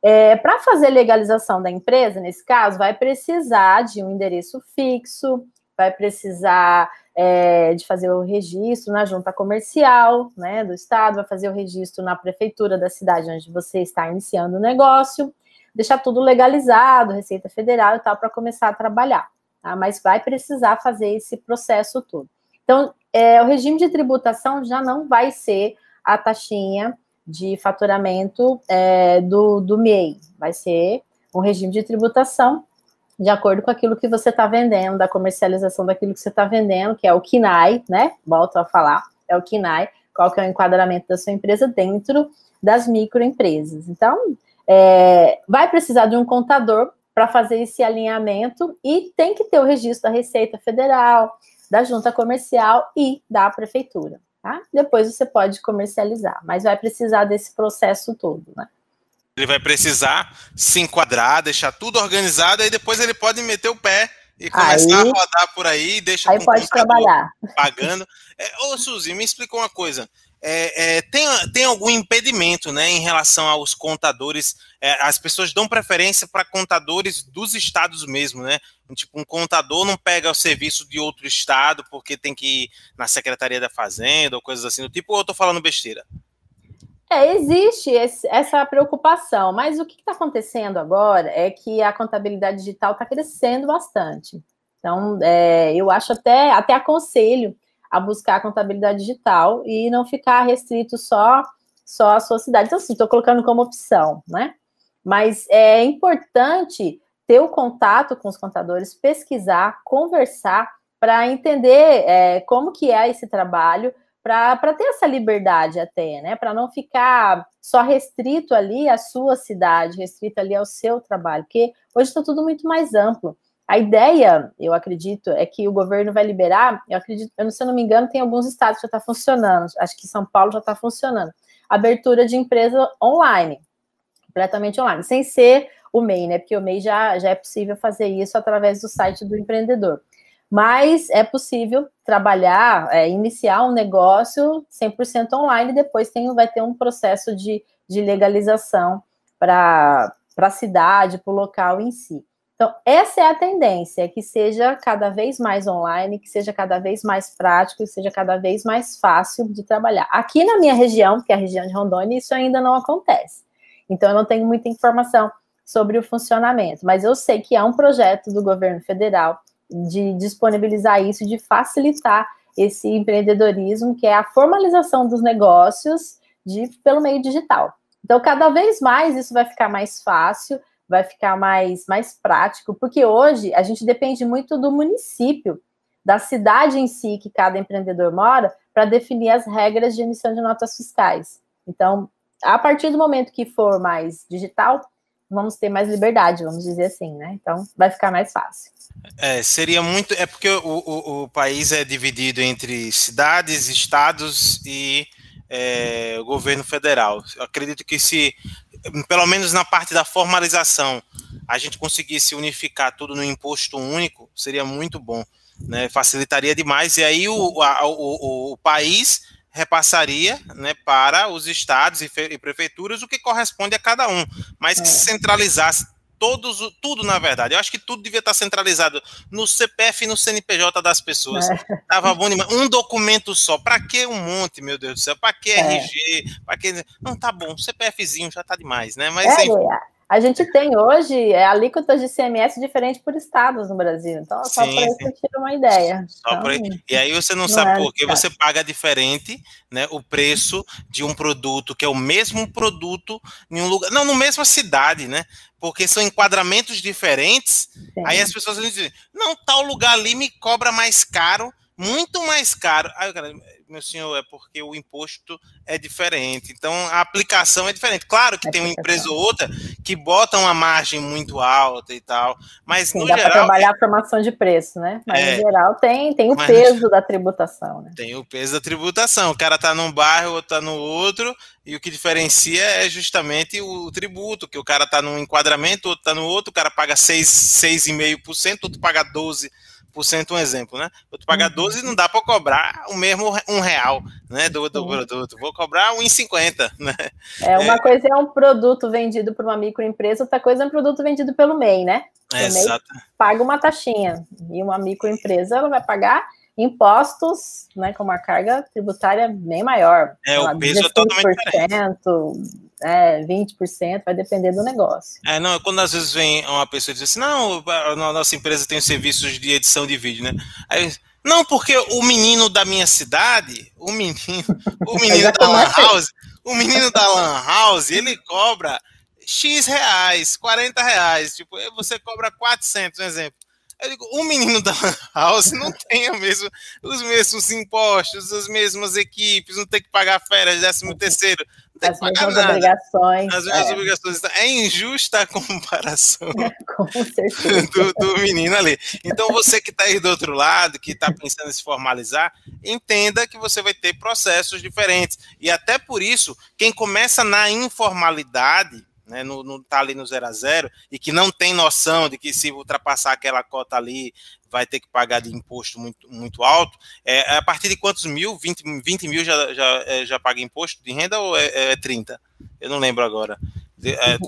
É, Para fazer legalização da empresa, nesse caso, vai precisar de um endereço fixo, vai precisar é, de fazer o registro na junta comercial né, do estado, vai fazer o registro na prefeitura da cidade onde você está iniciando o negócio, deixar tudo legalizado, Receita Federal e tal, para começar a trabalhar. Tá? Mas vai precisar fazer esse processo todo. Então, é, o regime de tributação já não vai ser a taxinha de faturamento é, do, do MEI, vai ser um regime de tributação de acordo com aquilo que você está vendendo, da comercialização daquilo que você está vendendo, que é o KINAI, né? Volto a falar, é o KINAI, qual que é o enquadramento da sua empresa dentro das microempresas. Então, é, vai precisar de um contador para fazer esse alinhamento e tem que ter o registro da Receita Federal, da Junta Comercial e da Prefeitura. Tá? Depois você pode comercializar, mas vai precisar desse processo todo, né? Ele vai precisar se enquadrar, deixar tudo organizado, aí depois ele pode meter o pé e começar aí, a rodar por aí, deixa aí pode trabalhar. pagando. É, ô, Suzy, me explica uma coisa. É, é, tem, tem algum impedimento né, em relação aos contadores? É, as pessoas dão preferência para contadores dos estados mesmo, né? Tipo, um contador não pega o serviço de outro estado porque tem que ir na Secretaria da Fazenda ou coisas assim do tipo, ou eu estou falando besteira? É, existe esse, essa preocupação, mas o que está acontecendo agora é que a contabilidade digital está crescendo bastante. Então, é, eu acho até, até aconselho a buscar a contabilidade digital e não ficar restrito só, só à sua cidade. Então, assim, estou colocando como opção, né? Mas é importante ter o contato com os contadores, pesquisar, conversar, para entender é, como que é esse trabalho, para ter essa liberdade até, né? Para não ficar só restrito ali à sua cidade, restrito ali ao seu trabalho, porque hoje está tudo muito mais amplo. A ideia, eu acredito, é que o governo vai liberar, eu acredito, eu, se eu não me engano, tem alguns estados que já está funcionando, acho que São Paulo já está funcionando. Abertura de empresa online, completamente online, sem ser o MEI, né? Porque o MEI já, já é possível fazer isso através do site do empreendedor mas é possível trabalhar, é, iniciar um negócio 100% online, e depois tem, vai ter um processo de, de legalização para a cidade, para o local em si. Então, essa é a tendência, que seja cada vez mais online, que seja cada vez mais prático, que seja cada vez mais fácil de trabalhar. Aqui na minha região, que é a região de Rondônia, isso ainda não acontece. Então, eu não tenho muita informação sobre o funcionamento, mas eu sei que é um projeto do governo federal de disponibilizar isso, de facilitar esse empreendedorismo, que é a formalização dos negócios de, pelo meio digital. Então, cada vez mais isso vai ficar mais fácil, vai ficar mais, mais prático, porque hoje a gente depende muito do município, da cidade em si que cada empreendedor mora, para definir as regras de emissão de notas fiscais. Então, a partir do momento que for mais digital, vamos ter mais liberdade, vamos dizer assim, né? Então, vai ficar mais fácil. É, seria muito. É porque o, o, o país é dividido entre cidades, estados e é, o governo federal. Eu acredito que se, pelo menos na parte da formalização, a gente conseguisse unificar tudo no imposto único, seria muito bom. Né? Facilitaria demais. E aí o, a, o, o país repassaria né, para os estados e, e, prefeituras o que corresponde a cada um, mas que é. se centralizasse todos, tudo na verdade. Eu acho que tudo devia estar centralizado no CPF e no CNPJ das pessoas. É. Tava bom demais. Um documento só. Para que um monte, meu Deus do céu? Para que é. RG? Para que não tá bom. CPFzinho já tá demais, né? Mas é, a gente tem hoje é, alíquotas de CMS diferente por estados no Brasil. Então, só para isso você tira uma ideia. Então, e aí você não, não sabe é por que você paga diferente né, o preço de um produto que é o mesmo produto em um lugar. Não, na mesma cidade, né? Porque são enquadramentos diferentes. Sim. Aí as pessoas dizem, não, tal lugar ali me cobra mais caro, muito mais caro. Aí o cara meu senhor, é porque o imposto é diferente. Então, a aplicação é diferente. Claro que é tem uma empresa ou outra que bota uma margem muito alta e tal, mas Sim, no dá geral... trabalhar a formação de preço, né? Mas, é, no geral, tem, tem o peso da tributação, né? Tem o peso da tributação. O cara tá num bairro, outro tá no outro, e o que diferencia é justamente o tributo, que o cara tá num enquadramento, outro tá no outro, o cara paga 6,5%, outro paga 12% um exemplo, né? Eu tu pagar 12 uhum. não dá para cobrar o mesmo um real, né, do, do produto. Vou cobrar 1,50, né? É, uma é. coisa é um produto vendido por uma microempresa, outra coisa é um produto vendido pelo MEI, né? Exato. paga uma taxinha e uma microempresa ela vai pagar impostos, né, com uma carga tributária bem maior. É, o peso é totalmente diferente é, 20%, vai depender do negócio. É, não, quando às vezes vem uma pessoa e diz assim, não, a nossa empresa tem serviços de edição de vídeo, né? Aí, não, porque o menino da minha cidade, o menino, o menino da Lan House, o menino da Lan House, ele cobra X reais, 40 reais, tipo, você cobra 400, um exemplo. Eu digo, o menino da House não tem mesmo, os mesmos impostos, as mesmas equipes, não tem que pagar férias, décimo terceiro, as nada. obrigações. As mesmas é. obrigações. É injusta a comparação Com certeza. Do, do menino ali. Então, você que está aí do outro lado, que está pensando em se formalizar, entenda que você vai ter processos diferentes. E até por isso, quem começa na informalidade, né, no, no, tá ali no zero a zero e que não tem noção de que se ultrapassar aquela cota ali vai ter que pagar de imposto muito, muito alto, é, é a partir de quantos mil? 20, 20 mil já, já, é, já paga imposto de renda ou é, é 30? Eu não lembro agora. É,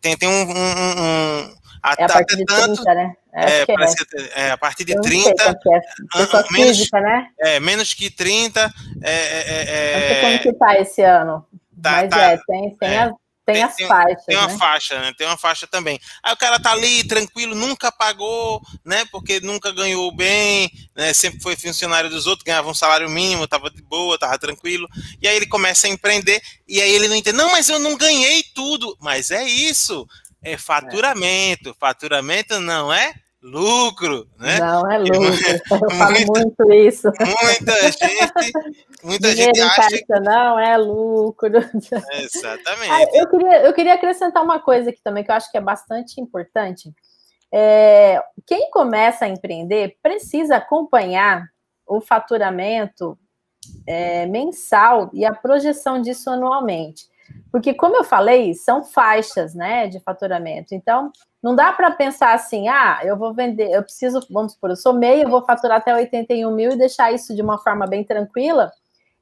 tem, tem um, um, um a, é a partir de tanto, 30, né? É, é, é, a partir de 30. É. Menos, física, né? É, menos que 30. É, é, é, como que tá esse ano? Tá, Mas tá, é, tem, tem as tem, as faixas. Tem uma né? faixa, né? Tem uma faixa também. Aí o cara tá ali, tranquilo, nunca pagou, né? Porque nunca ganhou bem, né? Sempre foi funcionário dos outros, ganhava um salário mínimo, tava de boa, tava tranquilo. E aí ele começa a empreender, e aí ele não entende, não, mas eu não ganhei tudo. Mas é isso. É faturamento. É. Faturamento não é lucro, né? Não é lucro. Eu falo muito isso. Muita gente, muita Dinheiro gente acha que não é lucro. Exatamente. Ah, eu queria, eu queria acrescentar uma coisa aqui também que eu acho que é bastante importante. É, quem começa a empreender precisa acompanhar o faturamento é, mensal e a projeção disso anualmente. Porque, como eu falei, são faixas né, de faturamento. Então, não dá para pensar assim, ah, eu vou vender, eu preciso, vamos supor, eu sou meio, eu vou faturar até 81 mil e deixar isso de uma forma bem tranquila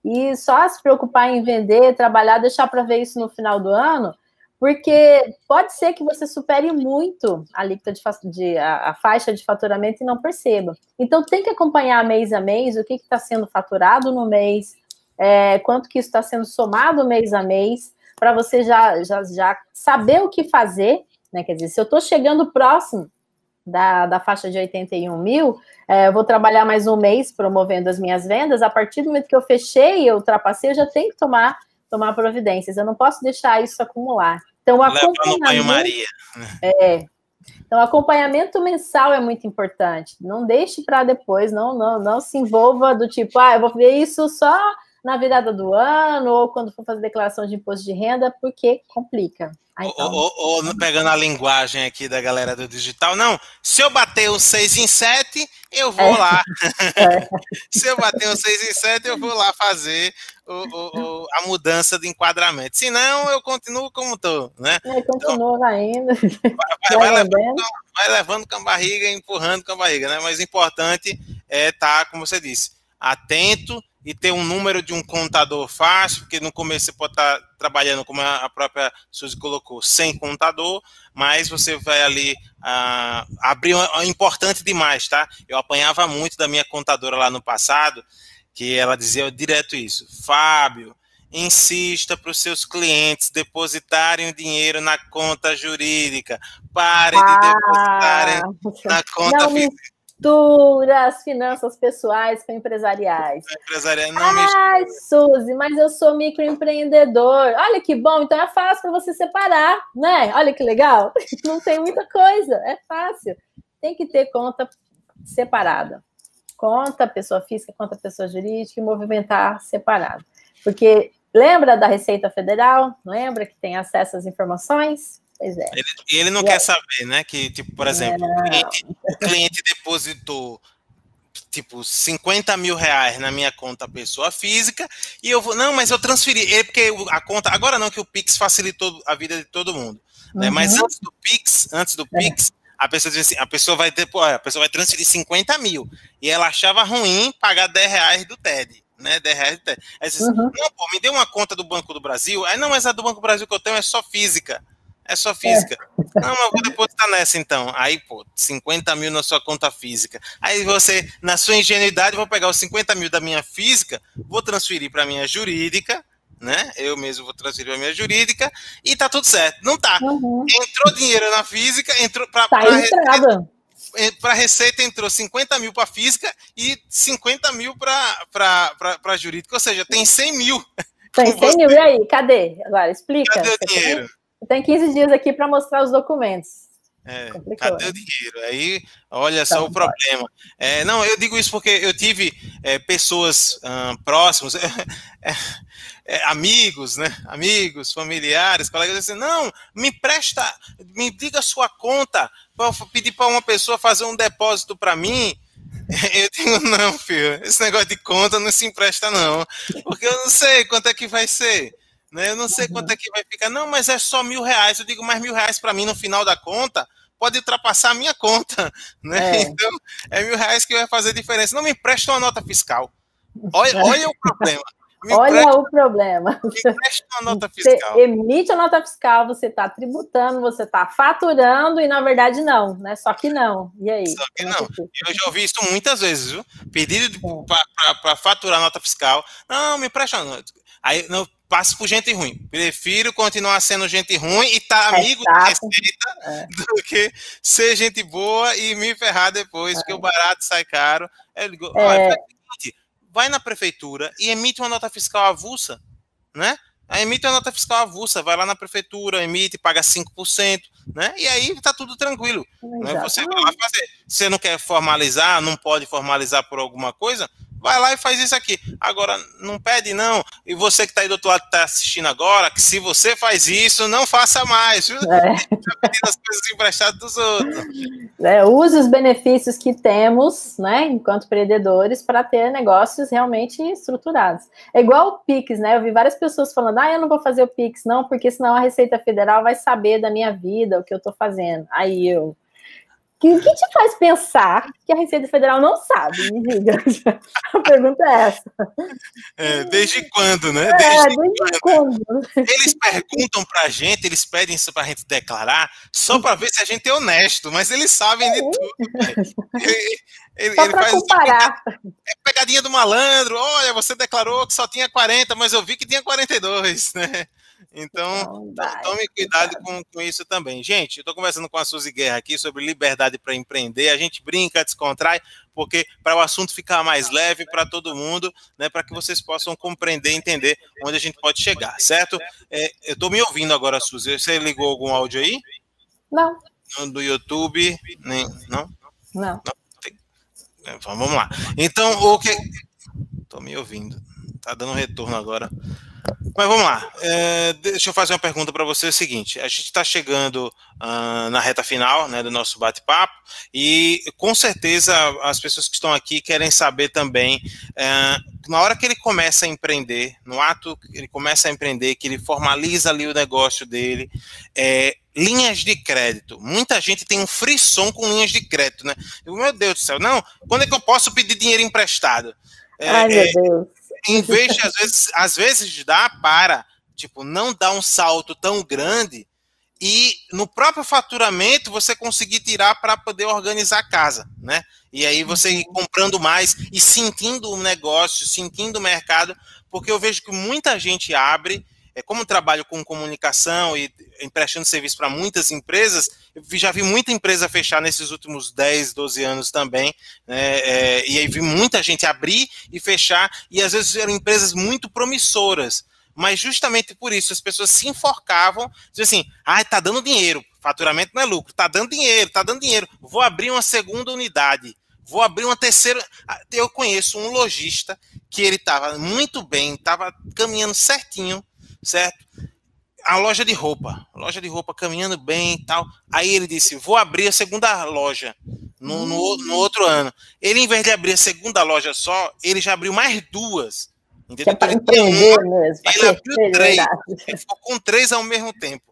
e só se preocupar em vender, trabalhar, deixar para ver isso no final do ano, porque pode ser que você supere muito a alíquota de, de a, a, faixa de faturamento e não perceba. Então tem que acompanhar mês a mês o que está sendo faturado no mês, é, quanto que isso está sendo somado mês a mês, para você já, já, já saber o que fazer né? Quer dizer, se eu estou chegando próximo da, da faixa de 81 mil, é, eu vou trabalhar mais um mês promovendo as minhas vendas. A partir do momento que eu fechei, eu ultrapassei, eu já tenho que tomar, tomar providências. Eu não posso deixar isso acumular. Então, o acompanhamento. Maria. É, então, acompanhamento mensal é muito importante. Não deixe para depois, não, não, não se envolva do tipo, ah, eu vou ver isso só na virada do ano ou quando for fazer declaração de imposto de renda, porque complica. Ah, então. ou, ou, ou, pegando a linguagem aqui da galera do digital, não, se eu bater o 6 em 7, eu vou é. lá. É. se eu bater o 6 em 7, eu vou lá fazer o, a mudança de enquadramento. Se não, eu continuo como estou. Né? É, continua então, ainda. Vai, vai, levando, vai, levando, com a barriga, empurrando com a barriga, né? Mas o importante é estar, tá, como você disse, atento e ter um número de um contador fácil, porque no começo você pode estar trabalhando, como a própria Suzy colocou, sem contador, mas você vai ali uh, abrir, é importante demais, tá? Eu apanhava muito da minha contadora lá no passado, que ela dizia direto isso, Fábio, insista para os seus clientes depositarem o dinheiro na conta jurídica, pare ah, de depositarem na conta física mistura as finanças pessoais com empresariais. Empresarial não Ai, Suzy, mas eu sou microempreendedor. Olha que bom, então é fácil para você separar, né? Olha que legal. Não tem muita coisa, é fácil. Tem que ter conta separada. Conta pessoa física, conta pessoa jurídica e movimentar separado. Porque lembra da Receita Federal? Lembra que tem acesso às informações? Pois é. Ele, ele não e quer é. saber, né? Que, tipo, por exemplo, o cliente, o cliente, depositou tipo 50 mil reais na minha conta pessoa física e eu vou, não, mas eu transferi, é porque a conta, agora não que o Pix facilitou a vida de todo mundo, uhum. né? Mas antes do Pix, antes do é. Pix, a pessoa assim, a pessoa vai ter, a pessoa vai transferir 50 mil e ela achava ruim pagar 10 reais do TED. Né, 10 reais do TED. Aí você uhum. não, pô, me dê uma conta do Banco do Brasil. Aí, não, mas a do Banco do Brasil que eu tenho é só física. É só física. É. Não, mas vou depositar nessa então. Aí, pô, 50 mil na sua conta física. Aí você, na sua ingenuidade, vou pegar os 50 mil da minha física, vou transferir para minha jurídica, né? Eu mesmo vou transferir para minha jurídica e tá tudo certo. Não tá. Uhum. Entrou dinheiro na física, entrou para tá receita, para receita entrou 50 mil para física e 50 mil para jurídica. Ou seja, tem 100 mil. Tem 100 mil. E aí, cadê? Agora, explica. Cadê o dinheiro? Tem 15 dias aqui para mostrar os documentos. É, cadê o dinheiro? Aí, olha só o problema. É, não, eu digo isso porque eu tive é, pessoas próximas, é, é, amigos, né? Amigos, familiares, colegas, assim, não, me presta, me diga a sua conta, para pedir para uma pessoa fazer um depósito para mim. Eu digo, não, filho, esse negócio de conta não se empresta, não. Porque eu não sei quanto é que vai ser. Né? Eu não sei uhum. quanto é que vai ficar. Não, mas é só mil reais. Eu digo, mais mil reais para mim no final da conta pode ultrapassar a minha conta. Né? É. Então, é mil reais que vai fazer diferença. Não me empresta uma nota fiscal. Olha, olha o problema. Me olha o problema. Me empresta uma nota fiscal. Você emite a nota fiscal, você está tributando, você está faturando e na verdade não, né? Só que não. E aí? Só que não. Eu já ouvi isso muitas vezes, viu? Pedido é. para faturar nota fiscal. Não, me empresta. Aí, não, passo por gente ruim. Prefiro continuar sendo gente ruim e estar tá é amigo da Receita é. do que ser gente boa e me ferrar depois, é. porque o barato sai caro. Eu digo, é. olha, vai na prefeitura e emite uma nota fiscal avulsa, né? Aí emite uma nota fiscal avulsa, vai lá na prefeitura, emite, paga 5%, né? E aí tá tudo tranquilo. Né? Você vai lá fazer. Você não quer formalizar, não pode formalizar por alguma coisa, Vai lá e faz isso aqui. Agora, não pede não. E você que está aí do outro lado está assistindo agora, que se você faz isso, não faça mais. Viu? É. as coisas emprestadas dos outros. É, use os benefícios que temos, né, enquanto empreendedores, para ter negócios realmente estruturados. É igual o Pix, né? Eu vi várias pessoas falando, ah, eu não vou fazer o Pix, não, porque senão a Receita Federal vai saber da minha vida, o que eu estou fazendo. Aí eu o que te faz pensar que a Receita Federal não sabe? Me diga. A pergunta é essa. É, desde quando, né? Desde, é, desde quando? quando? Eles perguntam para a gente, eles pedem isso para a gente declarar, só para ver se a gente é honesto, mas eles sabem de tudo. Ele, ele, só para comparar. É pegadinha do malandro. Olha, você declarou que só tinha 40, mas eu vi que tinha 42, né? Então, tome cuidado com, com, isso também. Gente, eu estou conversando com a Suzy Guerra aqui sobre liberdade para empreender. A gente brinca, descontrai, porque para o assunto ficar mais leve para todo mundo, né, para que vocês possam compreender e entender onde a gente pode chegar, certo? É, eu estou me ouvindo agora, Suzy. Você ligou algum áudio aí? Não. Do YouTube? Nem, não? Não. não. É, vamos lá. Então, o que. Estou me ouvindo. Tá dando retorno agora. Mas vamos lá. É, deixa eu fazer uma pergunta para você. É o seguinte: a gente está chegando uh, na reta final né, do nosso bate-papo e com certeza as pessoas que estão aqui querem saber também. Uh, na hora que ele começa a empreender, no ato que ele começa a empreender, que ele formaliza ali o negócio dele, é, linhas de crédito. Muita gente tem um frisson com linhas de crédito, né? meu Deus do céu, não. Quando é que eu posso pedir dinheiro emprestado? É, Ai, meu é, Deus em vez de, às vezes, às vezes dá para, tipo, não dar um salto tão grande e no próprio faturamento você conseguir tirar para poder organizar a casa, né? E aí você ir uhum. comprando mais e sentindo o negócio, sentindo o mercado, porque eu vejo que muita gente abre, é, como trabalho com comunicação e emprestando serviço para muitas empresas, já vi muita empresa fechar nesses últimos 10, 12 anos também, né, é, e aí vi muita gente abrir e fechar, e às vezes eram empresas muito promissoras, mas justamente por isso as pessoas se enforcavam, diziam assim, ah, tá dando dinheiro, faturamento não é lucro, tá dando dinheiro, tá dando dinheiro, vou abrir uma segunda unidade, vou abrir uma terceira. Eu conheço um lojista que ele estava muito bem, estava caminhando certinho, certo? A loja de roupa, loja de roupa caminhando bem e tal. Aí ele disse: Vou abrir a segunda loja no, no, no outro ano. Ele, em vez de abrir a segunda loja só, ele já abriu mais duas. Entendeu? É mesmo, ele abriu três. Ele ficou com três ao mesmo tempo.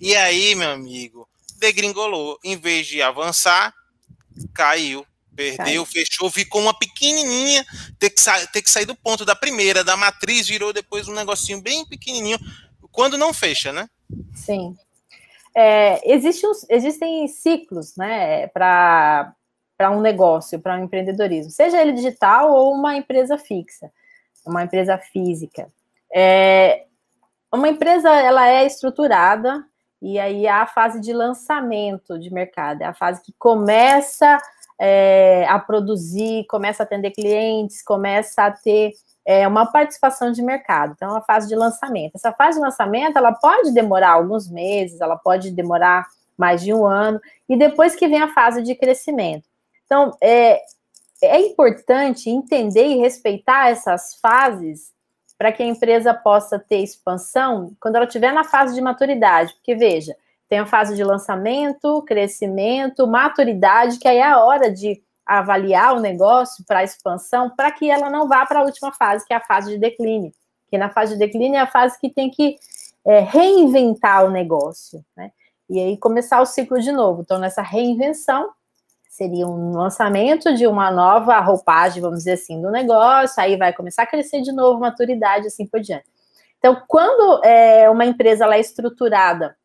E aí, meu amigo, degringolou. Em vez de avançar, caiu. Perdeu, caiu. fechou, ficou uma pequenininha, ter que, ter que sair do ponto da primeira, da matriz, virou depois um negocinho bem pequenininho, quando não fecha, né? Sim. É, existe existem ciclos, né, para um negócio, para um empreendedorismo, seja ele digital ou uma empresa fixa uma empresa física. É, uma empresa ela é estruturada e aí há a fase de lançamento de mercado, é a fase que começa é, a produzir, começa a atender clientes, começa a ter é, uma participação de mercado. Então, é a fase de lançamento. Essa fase de lançamento ela pode demorar alguns meses, ela pode demorar mais de um ano, e depois que vem a fase de crescimento. Então, é, é importante entender e respeitar essas fases para que a empresa possa ter expansão quando ela estiver na fase de maturidade. Porque, veja, tem a fase de lançamento, crescimento, maturidade, que aí é a hora de avaliar o negócio para expansão, para que ela não vá para a última fase, que é a fase de declínio. Que na fase de declínio é a fase que tem que é, reinventar o negócio, né? E aí começar o ciclo de novo. Então, nessa reinvenção, seria um lançamento de uma nova roupagem, vamos dizer assim, do negócio, aí vai começar a crescer de novo, maturidade, assim por diante. Então, quando é, uma empresa ela é estruturada,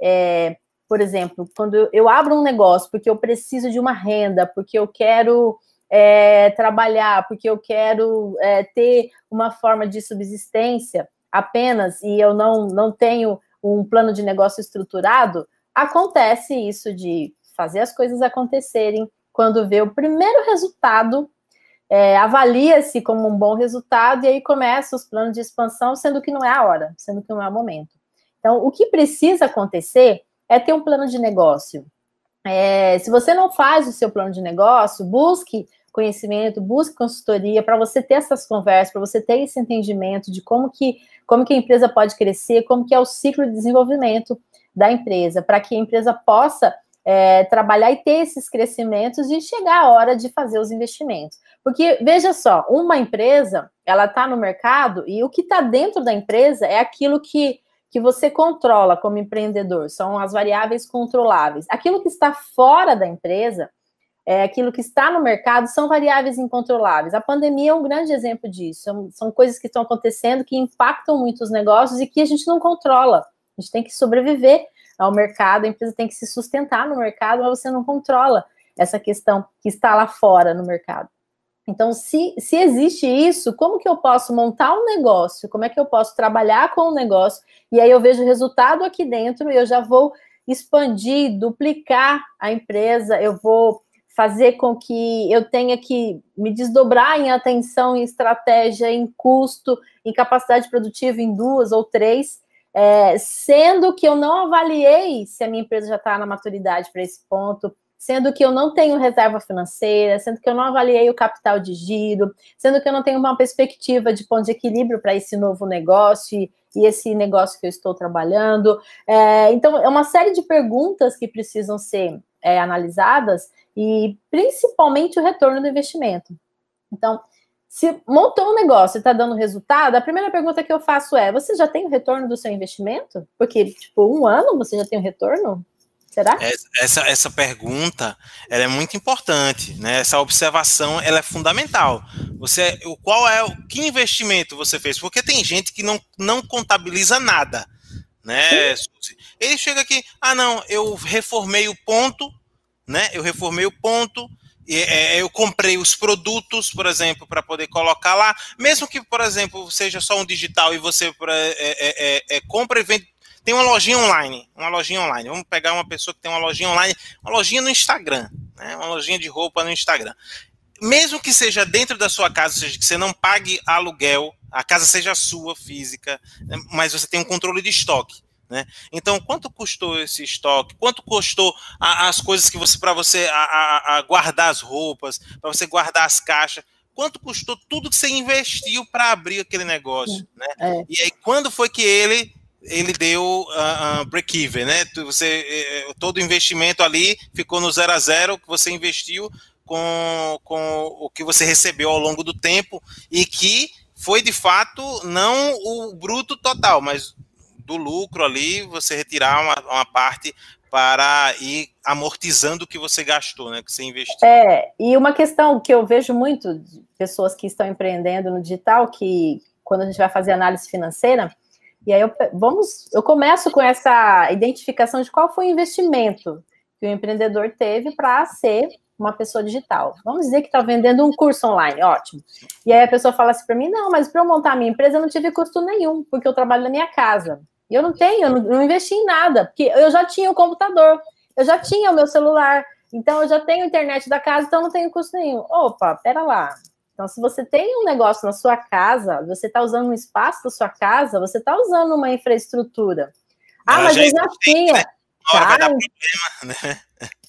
é, por exemplo, quando eu abro um negócio porque eu preciso de uma renda, porque eu quero é, trabalhar, porque eu quero é, ter uma forma de subsistência apenas e eu não, não tenho um plano de negócio estruturado, acontece isso de fazer as coisas acontecerem. Quando vê o primeiro resultado, é, avalia-se como um bom resultado e aí começa os planos de expansão, sendo que não é a hora, sendo que não é o momento. Então, o que precisa acontecer é ter um plano de negócio. É, se você não faz o seu plano de negócio, busque conhecimento, busque consultoria para você ter essas conversas, para você ter esse entendimento de como que, como que a empresa pode crescer, como que é o ciclo de desenvolvimento da empresa, para que a empresa possa é, trabalhar e ter esses crescimentos e chegar a hora de fazer os investimentos. Porque, veja só, uma empresa, ela está no mercado e o que está dentro da empresa é aquilo que, que você controla como empreendedor, são as variáveis controláveis. Aquilo que está fora da empresa, é, aquilo que está no mercado, são variáveis incontroláveis. A pandemia é um grande exemplo disso. São, são coisas que estão acontecendo que impactam muito os negócios e que a gente não controla. A gente tem que sobreviver ao mercado, a empresa tem que se sustentar no mercado, mas você não controla essa questão que está lá fora no mercado. Então, se, se existe isso, como que eu posso montar um negócio? Como é que eu posso trabalhar com o um negócio? E aí eu vejo resultado aqui dentro e eu já vou expandir, duplicar a empresa, eu vou fazer com que eu tenha que me desdobrar em atenção, em estratégia, em custo, em capacidade produtiva em duas ou três, é, sendo que eu não avaliei se a minha empresa já está na maturidade para esse ponto, sendo que eu não tenho reserva financeira, sendo que eu não avaliei o capital de giro, sendo que eu não tenho uma perspectiva de ponto de equilíbrio para esse novo negócio e, e, esse negócio que eu estou trabalhando. É, então, é uma série de perguntas que precisam ser é, analisadas e principalmente o retorno do investimento. Então, se montou um negócio e está dando resultado, a primeira pergunta que eu faço é: você já tem o retorno do seu investimento? Porque, tipo, um ano você já tem o retorno? Será? Essa, essa pergunta ela é muito importante, né? Essa observação ela é fundamental. Você, qual é o que investimento você fez? Porque tem gente que não, não contabiliza nada, né? Ele chega aqui, ah não, eu reformei o ponto, né? Eu reformei o ponto, é, eu comprei os produtos, por exemplo, para poder colocar lá, mesmo que, por exemplo, seja só um digital e você é, é, é, é, compra e vende. Tem uma lojinha online, uma lojinha online. Vamos pegar uma pessoa que tem uma lojinha online, uma lojinha no Instagram, né? uma lojinha de roupa no Instagram. Mesmo que seja dentro da sua casa, ou seja, que você não pague aluguel, a casa seja sua, física, né? mas você tem um controle de estoque. Né? Então, quanto custou esse estoque? Quanto custou a, as coisas que você para você a, a, a, guardar as roupas, para você guardar as caixas? Quanto custou tudo que você investiu para abrir aquele negócio? Né? É. E aí, quando foi que ele ele deu uh, uh, break-even, né? Você, eh, todo o investimento ali ficou no zero a zero que você investiu com, com o que você recebeu ao longo do tempo e que foi de fato não o bruto total, mas do lucro ali, você retirar uma, uma parte para ir amortizando o que você gastou, né? Que você investiu. É, e uma questão que eu vejo muito de pessoas que estão empreendendo no digital, que quando a gente vai fazer análise financeira, e aí eu, vamos, eu começo com essa identificação de qual foi o investimento que o empreendedor teve para ser uma pessoa digital. Vamos dizer que está vendendo um curso online, ótimo. E aí a pessoa fala assim para mim: não, mas para eu montar a minha empresa eu não tive custo nenhum, porque eu trabalho na minha casa. E eu não tenho, eu não, não investi em nada, porque eu já tinha o computador, eu já tinha o meu celular, então eu já tenho internet da casa, então não tenho custo nenhum. Opa, pera lá. Então, se você tem um negócio na sua casa, você está usando um espaço da sua casa, você está usando uma infraestrutura. Ah, mas eu já tinha. Né? Tá, problema, né?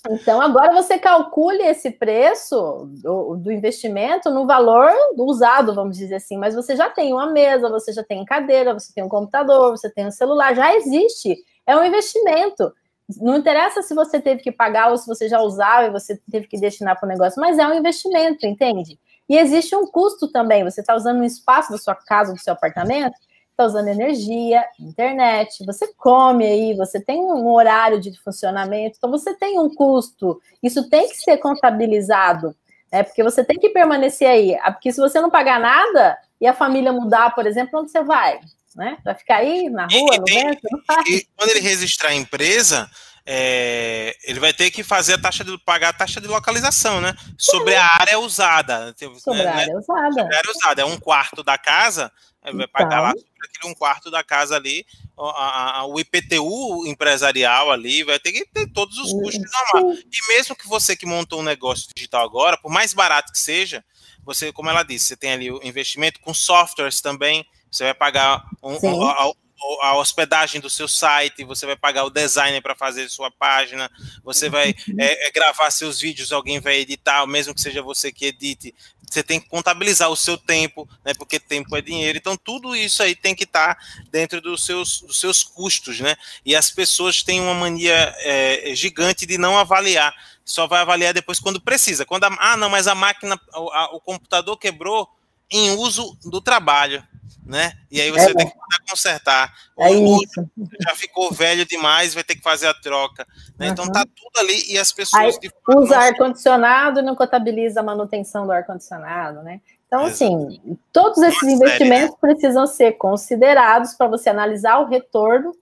Então, agora você calcule esse preço do, do, investimento no valor do usado, vamos dizer assim, mas você já tem uma mesa, você já tem cadeira, você tem um computador, você tem um celular, já existe. É um investimento. Não interessa se você teve que pagar ou se você já usava e você teve que destinar para o negócio, mas é um investimento, entende? E existe um custo também. Você está usando um espaço da sua casa, do seu apartamento, está usando energia, internet, você come aí, você tem um horário de funcionamento, então você tem um custo. Isso tem que ser contabilizado, né? Porque você tem que permanecer aí. Ah, porque se você não pagar nada e a família mudar, por exemplo, onde você vai? Né? Vai ficar aí na rua, e, no vento? E quando ele registrar a empresa, é, ele vai ter que fazer a taxa de pagar a taxa de localização, né? Sobre a área usada. Sobre né? a área usada. Sobre a área usada. É um quarto da casa, ele vai pagar lá então. sobre aquele um quarto da casa ali, a, a, o IPTU empresarial ali, vai ter que ter todos os custos normais. E mesmo que você que montou um negócio digital agora, por mais barato que seja, você, como ela disse, você tem ali o investimento com softwares também, você vai pagar um, um, a hospedagem do seu site, você vai pagar o designer para fazer sua página, você vai uhum. é, é, gravar seus vídeos, alguém vai editar, mesmo que seja você que edite, você tem que contabilizar o seu tempo, né? Porque tempo é dinheiro. Então, tudo isso aí tem que estar tá dentro dos seus, dos seus custos, né? E as pessoas têm uma mania é, gigante de não avaliar. Só vai avaliar depois quando precisa. Quando a, ah, não, mas a máquina, a, o computador quebrou em uso do trabalho né? E aí você é, tem que consertar. É o isso. já ficou velho demais, vai ter que fazer a troca. Né? Uhum. Então tá tudo ali e as pessoas. Aí, usa ar-condicionado e não contabiliza a manutenção do ar-condicionado, né? Então, assim, todos esses Uma investimentos série, né? precisam ser considerados para você analisar o retorno,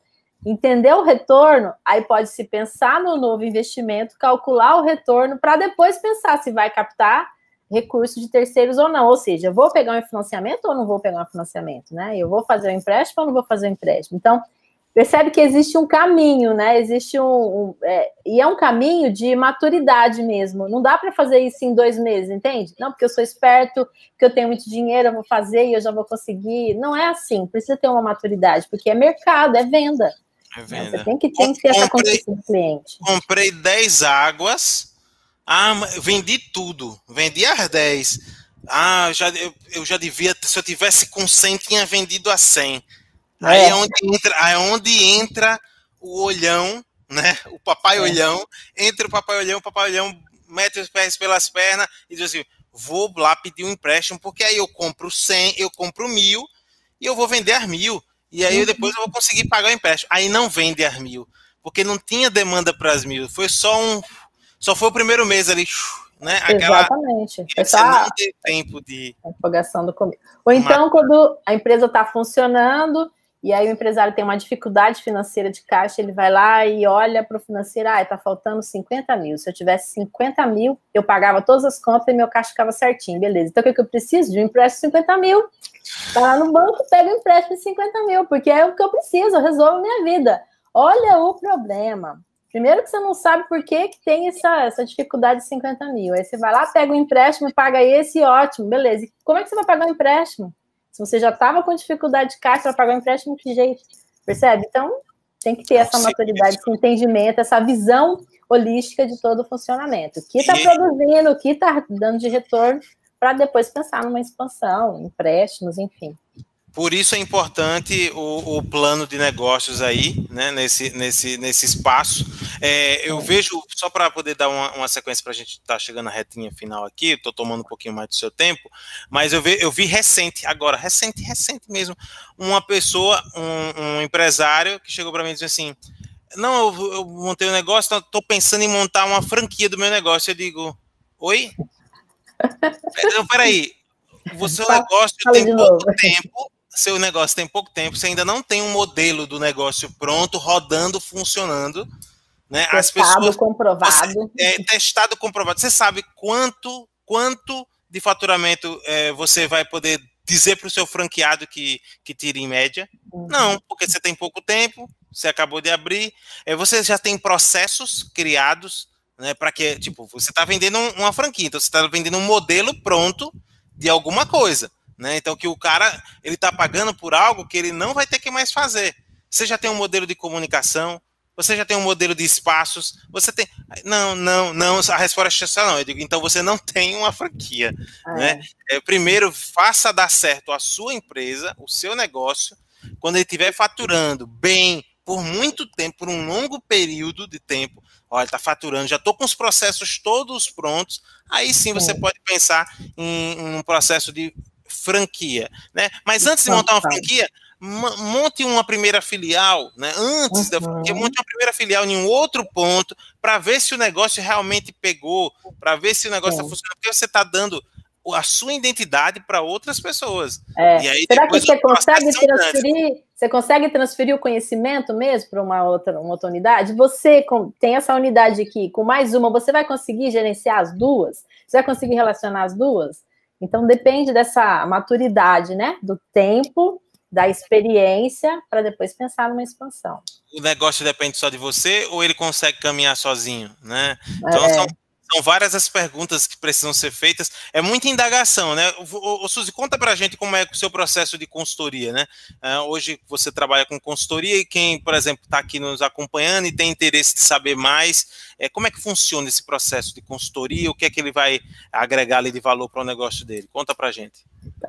entender o retorno, aí pode se pensar no novo investimento, calcular o retorno, para depois pensar se vai captar recurso de terceiros ou não. Ou seja, vou pegar um financiamento ou não vou pegar um financiamento, né? Eu vou fazer um empréstimo ou não vou fazer um empréstimo. Então, percebe que existe um caminho, né? Existe um. um é, e é um caminho de maturidade mesmo. Não dá para fazer isso em dois meses, entende? Não, porque eu sou esperto, porque eu tenho muito dinheiro, eu vou fazer e eu já vou conseguir. Não é assim. Precisa ter uma maturidade, porque é mercado, é venda. É venda. Você tem que, tem que ter essa consciência do cliente. Comprei 10 águas ah, vendi tudo, vendi as 10. Ah, já, eu, eu, já devia, se eu tivesse com 100, tinha vendido a 100. É. Aí é onde entra, aí é onde entra o olhão, né? O papai é. olhão, entra o papai olhão, o papai olhão mete os pés pelas pernas e diz assim: vou lá pedir um empréstimo, porque aí eu compro 100, eu compro mil e eu vou vender as mil. E aí depois eu vou conseguir pagar o empréstimo. Aí não vende as mil. porque não tinha demanda para as mil. Foi só um. Só foi o primeiro mês ali, né? Aquela, Exatamente. Foi só tempo de. A empolgação do começo. Ou então, quando a empresa está funcionando e aí o empresário tem uma dificuldade financeira de caixa, ele vai lá e olha para o financeiro, ah, está faltando 50 mil. Se eu tivesse 50 mil, eu pagava todas as contas e meu caixa ficava certinho, beleza. Então o que, que eu preciso? De um empréstimo de 50 mil. Vai lá no banco, pega um empréstimo de 50 mil, porque é o que eu preciso, eu resolvo minha vida. Olha o problema. Primeiro que você não sabe por que, que tem essa, essa dificuldade de 50 mil. Aí você vai lá, pega o um empréstimo, paga esse, ótimo, beleza. E como é que você vai pagar o um empréstimo? Se você já estava com dificuldade de caixa para pagar o empréstimo, que jeito? Percebe? Então, tem que ter essa maturidade, esse entendimento, essa visão holística de todo o funcionamento. O que está produzindo, o que está dando de retorno, para depois pensar numa expansão, empréstimos, enfim. Por isso é importante o, o, plano de negócios aí, né, nesse, nesse, nesse espaço. É, eu vejo, só para poder dar uma, uma sequência para a gente estar tá chegando à retinha final aqui, estou tomando um pouquinho mais do seu tempo, mas eu vi, eu vi recente, agora, recente, recente mesmo, uma pessoa, um, um empresário que chegou para mim e disse assim, não, eu, eu montei um negócio, estou pensando em montar uma franquia do meu negócio. Eu digo, oi? Então, peraí, o seu negócio tem pouco tempo, seu negócio tem pouco tempo, você ainda não tem um modelo do negócio pronto, rodando, funcionando. Né? Testado, As pessoas, comprovado. Você, é, testado, comprovado. Você sabe quanto, quanto de faturamento é, você vai poder dizer para o seu franqueado que, que tira em média? Uhum. Não, porque você tem pouco tempo, você acabou de abrir, é, você já tem processos criados, né, para que, tipo, você está vendendo uma franquia, então você está vendendo um modelo pronto de alguma coisa. Né? Então que o cara ele está pagando por algo que ele não vai ter que mais fazer. Você já tem um modelo de comunicação, você já tem um modelo de espaços, você tem. Não, não, não, a resposta é essa não. Eu digo, então você não tem uma franquia. Ah, né? É. É, primeiro, faça dar certo a sua empresa, o seu negócio, quando ele estiver faturando bem por muito tempo, por um longo período de tempo. Olha, está faturando, já estou com os processos todos prontos. Aí sim você é. pode pensar em, em um processo de franquia, né? Mas antes de montar uma franquia, monte uma primeira filial, né? Antes uhum. da franquia, monte uma primeira filial em um outro ponto para ver se o negócio realmente pegou, para ver se o negócio está funcionando, porque você está dando a sua identidade para outras pessoas. É. Aí, Será que você consegue transferir? Você consegue transferir o conhecimento mesmo para uma outra, uma outra unidade? Você tem essa unidade aqui, com mais uma, você vai conseguir gerenciar as duas? Você vai conseguir relacionar as duas? Então, depende dessa maturidade, né? Do tempo, da experiência, para depois pensar numa expansão. O negócio depende só de você ou ele consegue caminhar sozinho, né? Então, é. são são várias as perguntas que precisam ser feitas. É muita indagação, né? O, o, Suzy, conta pra gente como é o seu processo de consultoria, né? Uh, hoje você trabalha com consultoria e quem, por exemplo, está aqui nos acompanhando e tem interesse de saber mais, é, como é que funciona esse processo de consultoria? O que é que ele vai agregar ali de valor para o negócio dele? Conta pra gente.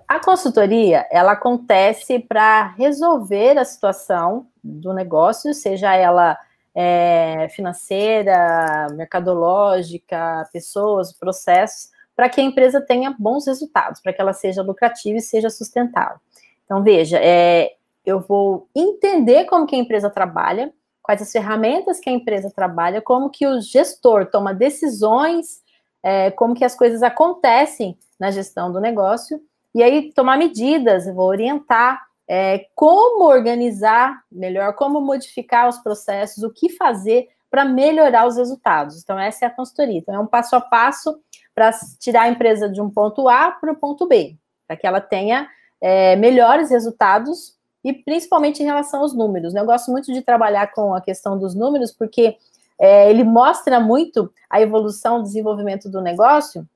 A consultoria, ela acontece para resolver a situação do negócio, seja ela é, financeira, mercadológica, pessoas, processos, para que a empresa tenha bons resultados, para que ela seja lucrativa e seja sustentável. Então, veja, é, eu vou entender como que a empresa trabalha, quais as ferramentas que a empresa trabalha, como que o gestor toma decisões, é, como que as coisas acontecem na gestão do negócio, e aí tomar medidas, vou orientar é, como organizar melhor, como modificar os processos, o que fazer para melhorar os resultados. Então, essa é a consultoria. Então, é um passo a passo para tirar a empresa de um ponto A para o ponto B, para que ela tenha é, melhores resultados e principalmente em relação aos números. Eu gosto muito de trabalhar com a questão dos números, porque é, ele mostra muito a evolução, o desenvolvimento do negócio,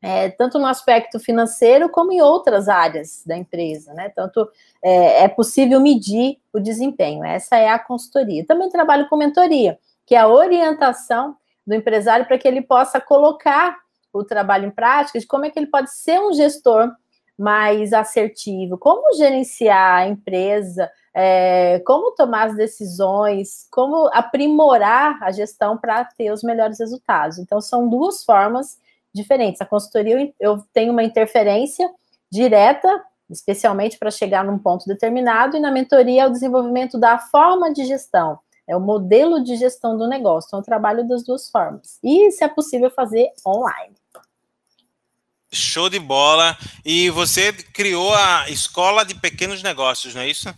é, tanto no aspecto financeiro como em outras áreas da empresa, né? Tanto é, é, possível medir o desempenho. Essa é a consultoria. Também trabalho com mentoria, que é a orientação do empresário para que ele possa colocar o trabalho em prática, de como é que ele pode ser um gestor mais assertivo, como gerenciar a empresa, é, como tomar as decisões, como aprimorar a gestão para ter os melhores resultados. Então, são duas formas diferentes. A consultoria, eu tenho uma interferência direta, especialmente para chegar num ponto determinado, e na mentoria é o desenvolvimento da forma de gestão, É o modelo de gestão do negócio. Então, eu trabalho das duas formas. E se é possível fazer online. Show de bola. E você criou a Escola de Pequenos Negócios, não é isso?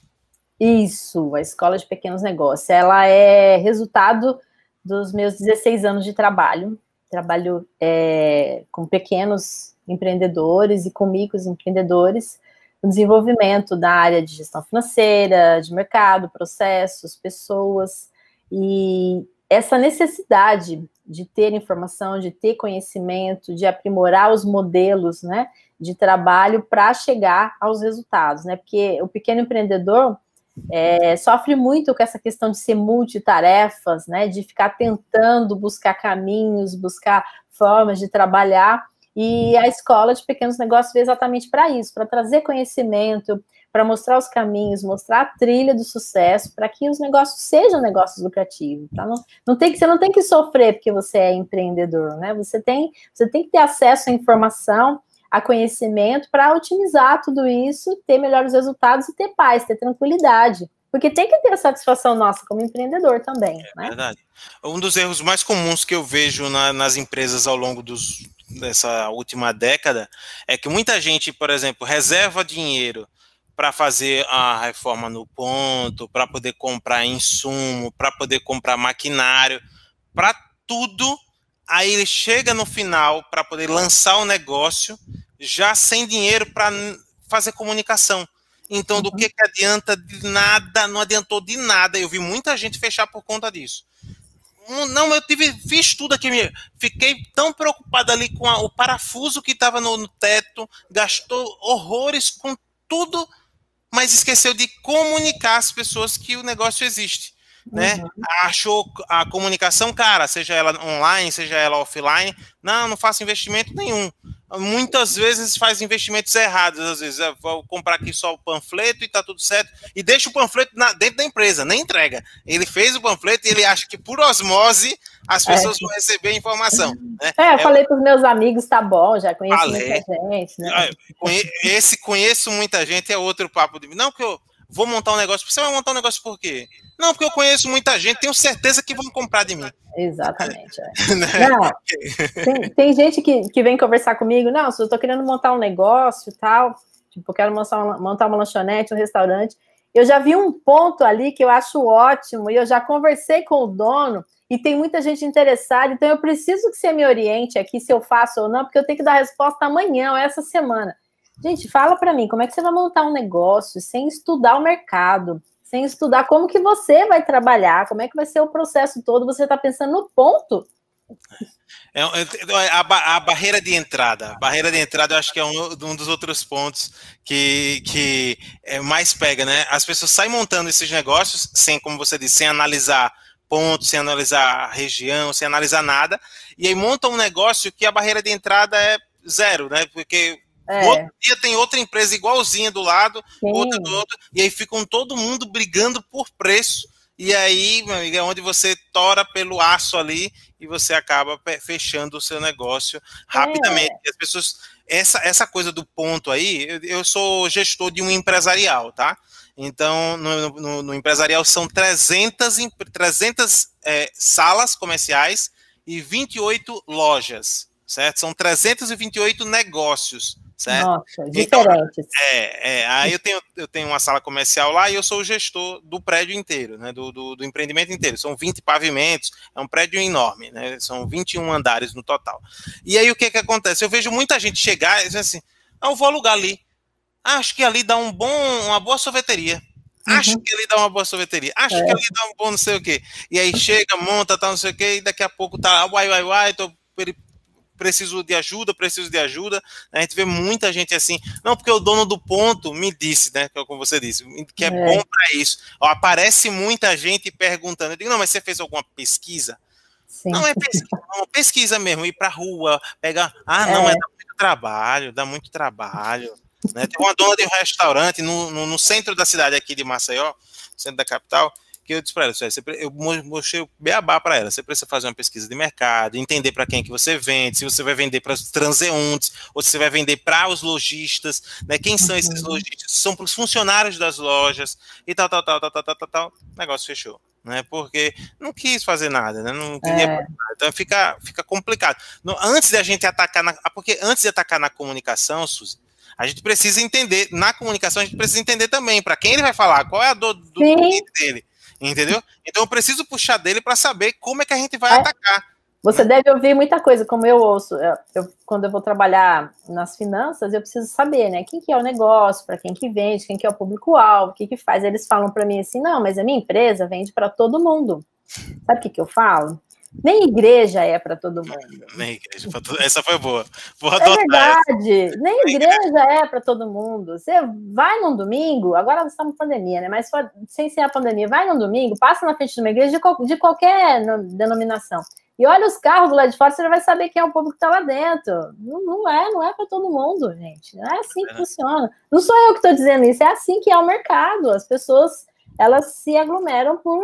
Isso, a Escola de Pequenos Negócios. Ela é resultado dos meus 16 anos de trabalho. Trabalho é, com pequenos empreendedores e com micros empreendedores no desenvolvimento da área de gestão financeira, de mercado, processos, pessoas. E essa necessidade de ter informação, de ter conhecimento, de aprimorar os modelos né, de trabalho para chegar aos resultados, né? Porque o pequeno empreendedor é, sofre muito com essa questão de ser multitarefas, né? De ficar tentando buscar caminhos, buscar formas de trabalhar. E a escola de pequenos negócios veio exatamente para isso, para trazer conhecimento, para mostrar os caminhos, mostrar a trilha do sucesso, para que os negócios sejam negócios lucrativos. Tá? Não, não tem que, você não tem que sofrer porque você é empreendedor, né? Você tem, você tem que ter acesso à informação, a conhecimento para otimizar tudo isso, ter melhores resultados e ter paz, ter tranquilidade. Porque tem que ter a satisfação nossa como empreendedor também. É né? verdade. Um dos erros mais comuns que eu vejo na, nas empresas ao longo dos, dessa última década é que muita gente, por exemplo, reserva dinheiro para fazer a reforma no ponto, para poder comprar insumo, para poder comprar maquinário, para tudo. Aí ele chega no final para poder lançar o negócio já sem dinheiro para fazer comunicação. Então, do uhum. que, que adianta de nada? Não adiantou de nada. Eu vi muita gente fechar por conta disso. Não, eu tive, fiz tudo aqui. Fiquei tão preocupado ali com a, o parafuso que estava no, no teto, gastou horrores com tudo mas esqueceu de comunicar às pessoas que o negócio existe. Né? Uhum. Achou a comunicação cara, seja ela online, seja ela offline. Não, não faço investimento nenhum muitas vezes faz investimentos errados. Às vezes, eu vou comprar aqui só o panfleto e tá tudo certo, e deixa o panfleto na, dentro da empresa, nem entrega. Ele fez o panfleto e ele acha que por osmose as é. pessoas é. vão receber a informação. Né? É, eu é, falei para os meus amigos, tá bom, já conheço falei. muita gente. Né? Esse conheço muita gente é outro papo de. Não, que eu vou montar um negócio. Você vai montar um negócio por quê? Não, porque eu conheço muita gente, tenho certeza que vão comprar de mim. Exatamente. É. Né? Não, tem, tem, gente que, que vem conversar comigo, não, se eu estou querendo montar um negócio e tal, tipo, quero montar uma, montar uma lanchonete, um restaurante. Eu já vi um ponto ali que eu acho ótimo, e eu já conversei com o dono, e tem muita gente interessada, então eu preciso que você me oriente aqui se eu faço ou não, porque eu tenho que dar resposta amanhã ou essa semana. Gente, fala para mim, como é que você vai montar um negócio sem estudar o mercado? sem estudar como que você vai trabalhar, como é que vai ser o processo todo, você está pensando no ponto. É, é a, a, barreira de entrada. A barreira de entrada eu acho que é um, um, dos outros pontos que, que é, mais pega, né? As pessoas saem montando esses negócios sem, como você disse, sem analisar pontos, sem analisar região, sem analisar nada, e aí montam um negócio que a barreira de entrada é zero, né? Porque é. Outro dia tem outra empresa igualzinha do lado, Sim. outra do outro, e aí ficam todo mundo brigando por preço. E aí, meu amigo, é onde você tora pelo aço ali e você acaba fechando o seu negócio rapidamente. É. As pessoas. Essa, essa coisa do ponto aí, eu, eu sou gestor de um empresarial, tá? Então, no, no, no empresarial são 300, 300 é, salas comerciais e 28 lojas, certo? São 328 negócios certo? Nossa, então, diferentes. é, é, aí eu tenho, eu tenho uma sala comercial lá e eu sou o gestor do prédio inteiro, né, do, do, do, empreendimento inteiro. São 20 pavimentos, é um prédio enorme, né, são 21 andares no total. E aí o que que acontece? Eu vejo muita gente chegar e dizer assim, ah, eu vou alugar ali. Acho que ali dá um bom, uma boa sorveteria. Acho uhum. que ali dá uma boa sorveteria. Acho é. que ali dá um bom não sei o quê. E aí chega, monta, tal, não sei o quê, e daqui a pouco tá, uai, uai, uai, tô preciso de ajuda, preciso de ajuda. A gente vê muita gente assim, não, porque o dono do ponto me disse, né? Como você disse, que é, é. bom para isso. Ó, aparece muita gente perguntando. Eu digo, não, mas você fez alguma pesquisa? Sim. Não é pesquisa, não, pesquisa mesmo, ir para rua, pegar. Ah, não, é. mas dá muito trabalho, dá muito trabalho. Né? Tem uma dona de um restaurante no, no, no centro da cidade aqui de Maceió, centro da capital, que eu disse para ela, eu mostrei o beabá para ela, você precisa fazer uma pesquisa de mercado, entender para quem que você vende, se você vai vender para os transeuntes, ou se você vai vender para os lojistas, né? Quem são esses uhum. lojistas? São para os funcionários das lojas, e tal, tal, tal, tal, tal, tal, tal, tal. O negócio fechou. né? Porque não quis fazer nada, né? Não queria. É. Então fica, fica complicado. Antes de a gente atacar na. Ah, porque antes de atacar na comunicação, Suzy, a gente precisa entender, na comunicação, a gente precisa entender também para quem ele vai falar, qual é a dor do cliente dele. Entendeu? Então eu preciso puxar dele para saber como é que a gente vai é. atacar. Você deve ouvir muita coisa, como eu ouço. Eu, eu, quando eu vou trabalhar nas finanças, eu preciso saber, né? Quem que é o negócio, para quem que vende, quem que é o público-alvo, o que que faz. Eles falam para mim assim, não, mas a minha empresa vende para todo mundo. Sabe o que que eu falo? Nem igreja é para todo mundo. Nem igreja para todo Essa foi boa. Vou é verdade. Nem igreja é para todo mundo. Você vai num domingo, agora nós estamos em pandemia, né? Mas sem ser a pandemia, vai num domingo, passa na frente de uma igreja de, de qualquer denominação. E olha os carros lá de fora, você já vai saber quem é o público que está lá dentro. Não, não é, não é para todo mundo, gente. Não é assim que é. funciona. Não sou eu que estou dizendo isso, é assim que é o mercado. As pessoas elas se aglomeram por,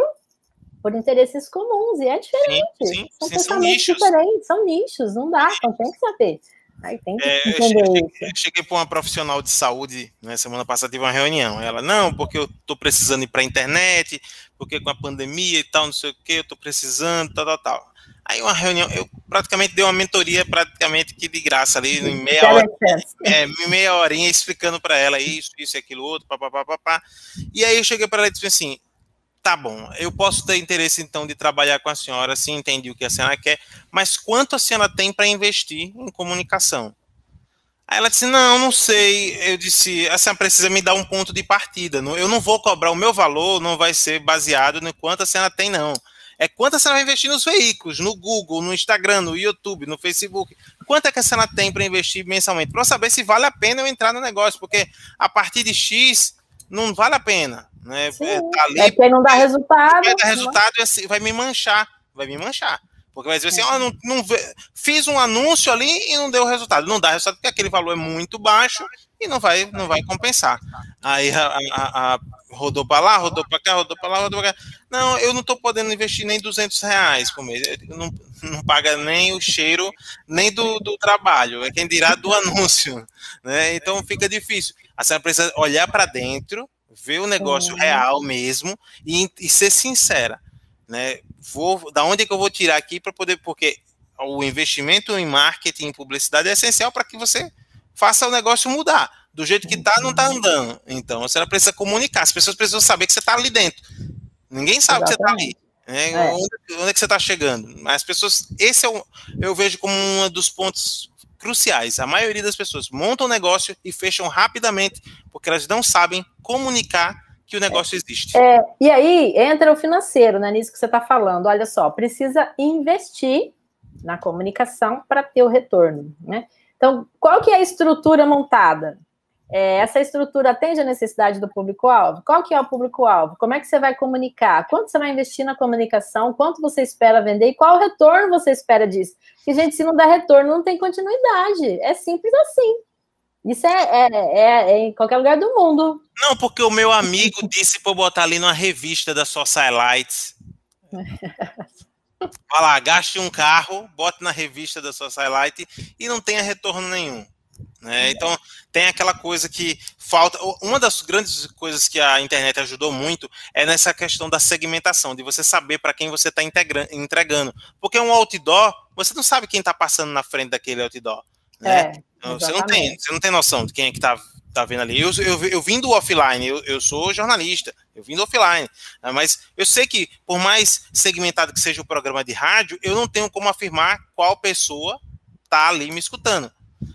por interesses comuns, e é diferente. Sim, sim, são sim, são nichos. diferentes, são nichos, não dá, então tem que saber. Aí tem que é, entender eu cheguei, cheguei para uma profissional de saúde, né, semana passada tive uma reunião. Ela, não, porque eu estou precisando ir para a internet, porque com a pandemia e tal, não sei o que, eu estou precisando, tal, tal, tal. Aí uma reunião, eu praticamente dei uma mentoria praticamente que de graça ali, em meia hora, é, meia horinha explicando para ela isso, isso e aquilo outro, papapá, papá. E aí eu cheguei para ela e disse assim, tá bom, eu posso ter interesse então de trabalhar com a senhora, sim, entendi o que a senhora quer, mas quanto a senhora tem para investir em comunicação? Aí ela disse, não, não sei. Eu disse, a senhora precisa me dar um ponto de partida. Eu não vou cobrar o meu valor, não vai ser baseado no quanto a senhora tem, não é quanto a senhora vai investir nos veículos, no Google, no Instagram, no YouTube, no Facebook. Quanto é que a senhora tem para investir mensalmente? Para saber se vale a pena eu entrar no negócio, porque a partir de X não vale a pena. Né? Sim, é, tá ali, é que não dá resultado. Vai dar resultado e assim, vai me manchar. Vai me manchar. Porque vai dizer assim, oh, não, não, fiz um anúncio ali e não deu resultado. Não dá resultado porque aquele valor é muito baixo e não vai, não vai compensar. Aí a, a, a rodou para lá, rodou para cá, rodou para lá, rodou para cá. Não, eu não estou podendo investir nem 200 reais por mês. Não, não paga nem o cheiro, nem do, do trabalho. É quem dirá do anúncio. Né? Então fica difícil. A senhora precisa olhar para dentro, ver o negócio uhum. real mesmo e, e ser sincera. Né? Vou, da onde é que eu vou tirar aqui para poder. Porque o investimento em marketing e publicidade é essencial para que você faça o negócio mudar. Do jeito que está, não está andando. Então, você precisa comunicar. As pessoas precisam saber que você está ali dentro. Ninguém sabe Exatamente. que você está ali. Né? É. Onde, onde, é que você está chegando? Mas as pessoas, esse é o, eu vejo como um dos pontos cruciais. A maioria das pessoas montam um negócio e fecham rapidamente, porque elas não sabem comunicar que o negócio é. existe. É, e aí entra o financeiro, né? Nisso que você está falando. Olha só, precisa investir na comunicação para ter o retorno, né? Então, qual que é a estrutura montada? É, essa estrutura atende a necessidade do público-alvo? Qual que é o público-alvo? Como é que você vai comunicar? Quanto você vai investir na comunicação? Quanto você espera vender? E qual retorno você espera disso? Porque, gente, se não dá retorno, não tem continuidade. É simples assim. Isso é, é, é, é em qualquer lugar do mundo. Não, porque o meu amigo disse para eu botar ali numa revista da Socialites. Olha lá, gaste um carro, bote na revista da Socialite e não tenha retorno nenhum. Né? Então, tem aquela coisa que falta. Uma das grandes coisas que a internet ajudou muito é nessa questão da segmentação, de você saber para quem você está entregando. Porque um outdoor, você não sabe quem está passando na frente daquele outdoor. Né? É, então, você, não tem, você não tem noção de quem é que está tá vendo ali. Eu, eu, eu vim do offline, eu, eu sou jornalista, eu vim do offline. Né? Mas eu sei que, por mais segmentado que seja o programa de rádio, eu não tenho como afirmar qual pessoa tá ali me escutando.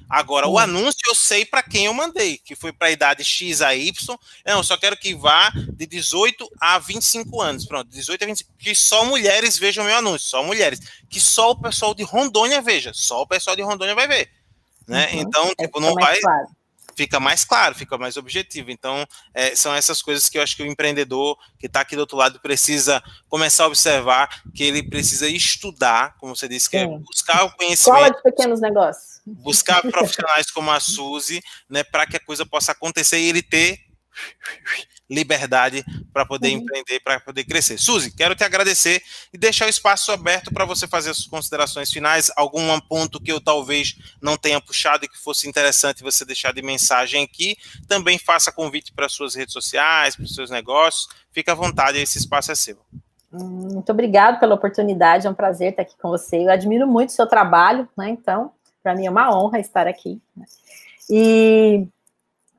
Agora, o anúncio eu sei para quem eu mandei, que foi para a idade X a Y. Não, eu só quero que vá de 18 a 25 anos. Pronto, 18 a 25. Que só mulheres vejam meu anúncio, só mulheres. Que só o pessoal de Rondônia veja, só o pessoal de Rondônia vai ver. Né? Uhum. Então, tipo, não vai. Claro fica mais claro, fica mais objetivo. Então, é, são essas coisas que eu acho que o empreendedor que está aqui do outro lado precisa começar a observar, que ele precisa estudar, como você disse, que é buscar o conhecimento. Escola de pequenos negócios. Buscar profissionais como a Suzy, né, para que a coisa possa acontecer e ele ter liberdade para poder uhum. empreender, para poder crescer. Suzy, quero te agradecer e deixar o espaço aberto para você fazer as considerações finais, algum ponto que eu talvez não tenha puxado e que fosse interessante você deixar de mensagem aqui. Também faça convite para suas redes sociais, para os seus negócios. Fique à vontade, esse espaço é seu. Muito obrigado pela oportunidade, é um prazer estar aqui com você. Eu admiro muito o seu trabalho, né? Então, para mim é uma honra estar aqui. Né? E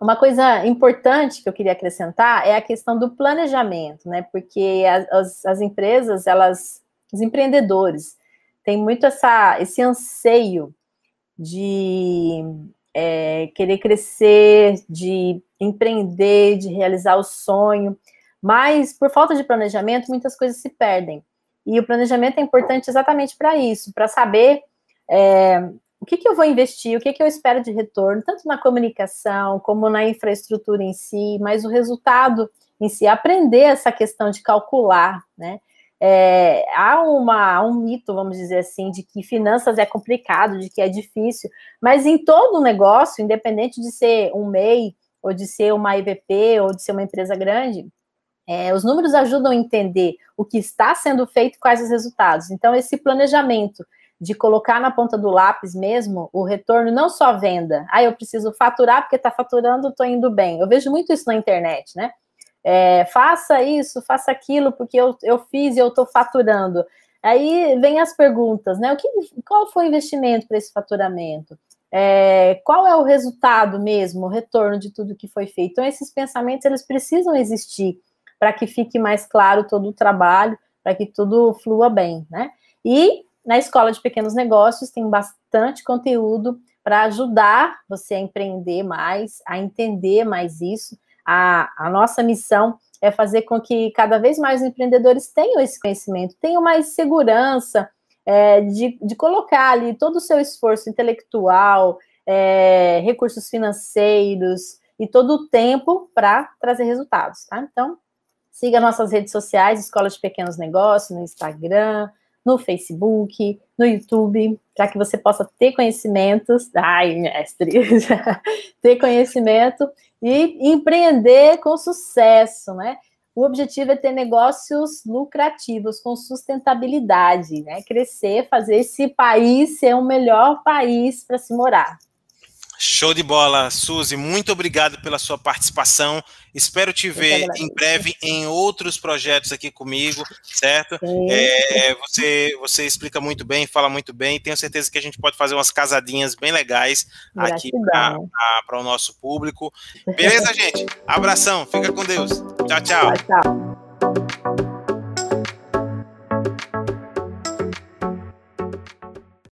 uma coisa importante que eu queria acrescentar é a questão do planejamento, né? Porque as, as empresas, elas, os empreendedores, têm muito essa, esse anseio de é, querer crescer, de empreender, de realizar o sonho, mas por falta de planejamento, muitas coisas se perdem. E o planejamento é importante exatamente para isso, para saber é, o que, que eu vou investir, o que, que eu espero de retorno, tanto na comunicação como na infraestrutura em si, mas o resultado em si, aprender essa questão de calcular, né? É, há uma, um mito, vamos dizer assim, de que finanças é complicado, de que é difícil, mas em todo negócio, independente de ser um MEI, ou de ser uma IVP, ou de ser uma empresa grande, é, os números ajudam a entender o que está sendo feito, quais os resultados. Então, esse planejamento de colocar na ponta do lápis mesmo o retorno, não só venda. Ah, eu preciso faturar porque está faturando, estou indo bem. Eu vejo muito isso na internet, né? É, faça isso, faça aquilo, porque eu, eu fiz e eu estou faturando. Aí vem as perguntas, né? O que, qual foi o investimento para esse faturamento? É, qual é o resultado mesmo, o retorno de tudo que foi feito? Então, esses pensamentos eles precisam existir para que fique mais claro todo o trabalho, para que tudo flua bem, né? E na Escola de Pequenos Negócios tem bastante conteúdo para ajudar você a empreender mais, a entender mais isso. A, a nossa missão é fazer com que cada vez mais empreendedores tenham esse conhecimento, tenham mais segurança é, de, de colocar ali todo o seu esforço intelectual, é, recursos financeiros e todo o tempo para trazer resultados, tá? Então, siga nossas redes sociais, Escola de Pequenos Negócios, no Instagram, no Facebook, no YouTube, para que você possa ter conhecimentos, ai, mestre, ter conhecimento e empreender com sucesso, né? O objetivo é ter negócios lucrativos, com sustentabilidade, né? Crescer, fazer esse país ser o melhor país para se morar. Show de bola, Suzy. Muito obrigado pela sua participação. Espero te ver em breve em outros projetos aqui comigo, certo? É, você, você explica muito bem, fala muito bem. Tenho certeza que a gente pode fazer umas casadinhas bem legais aqui para o nosso público. Beleza, gente? Abração. Fica com Deus. Tchau, tchau. Tchau, tchau.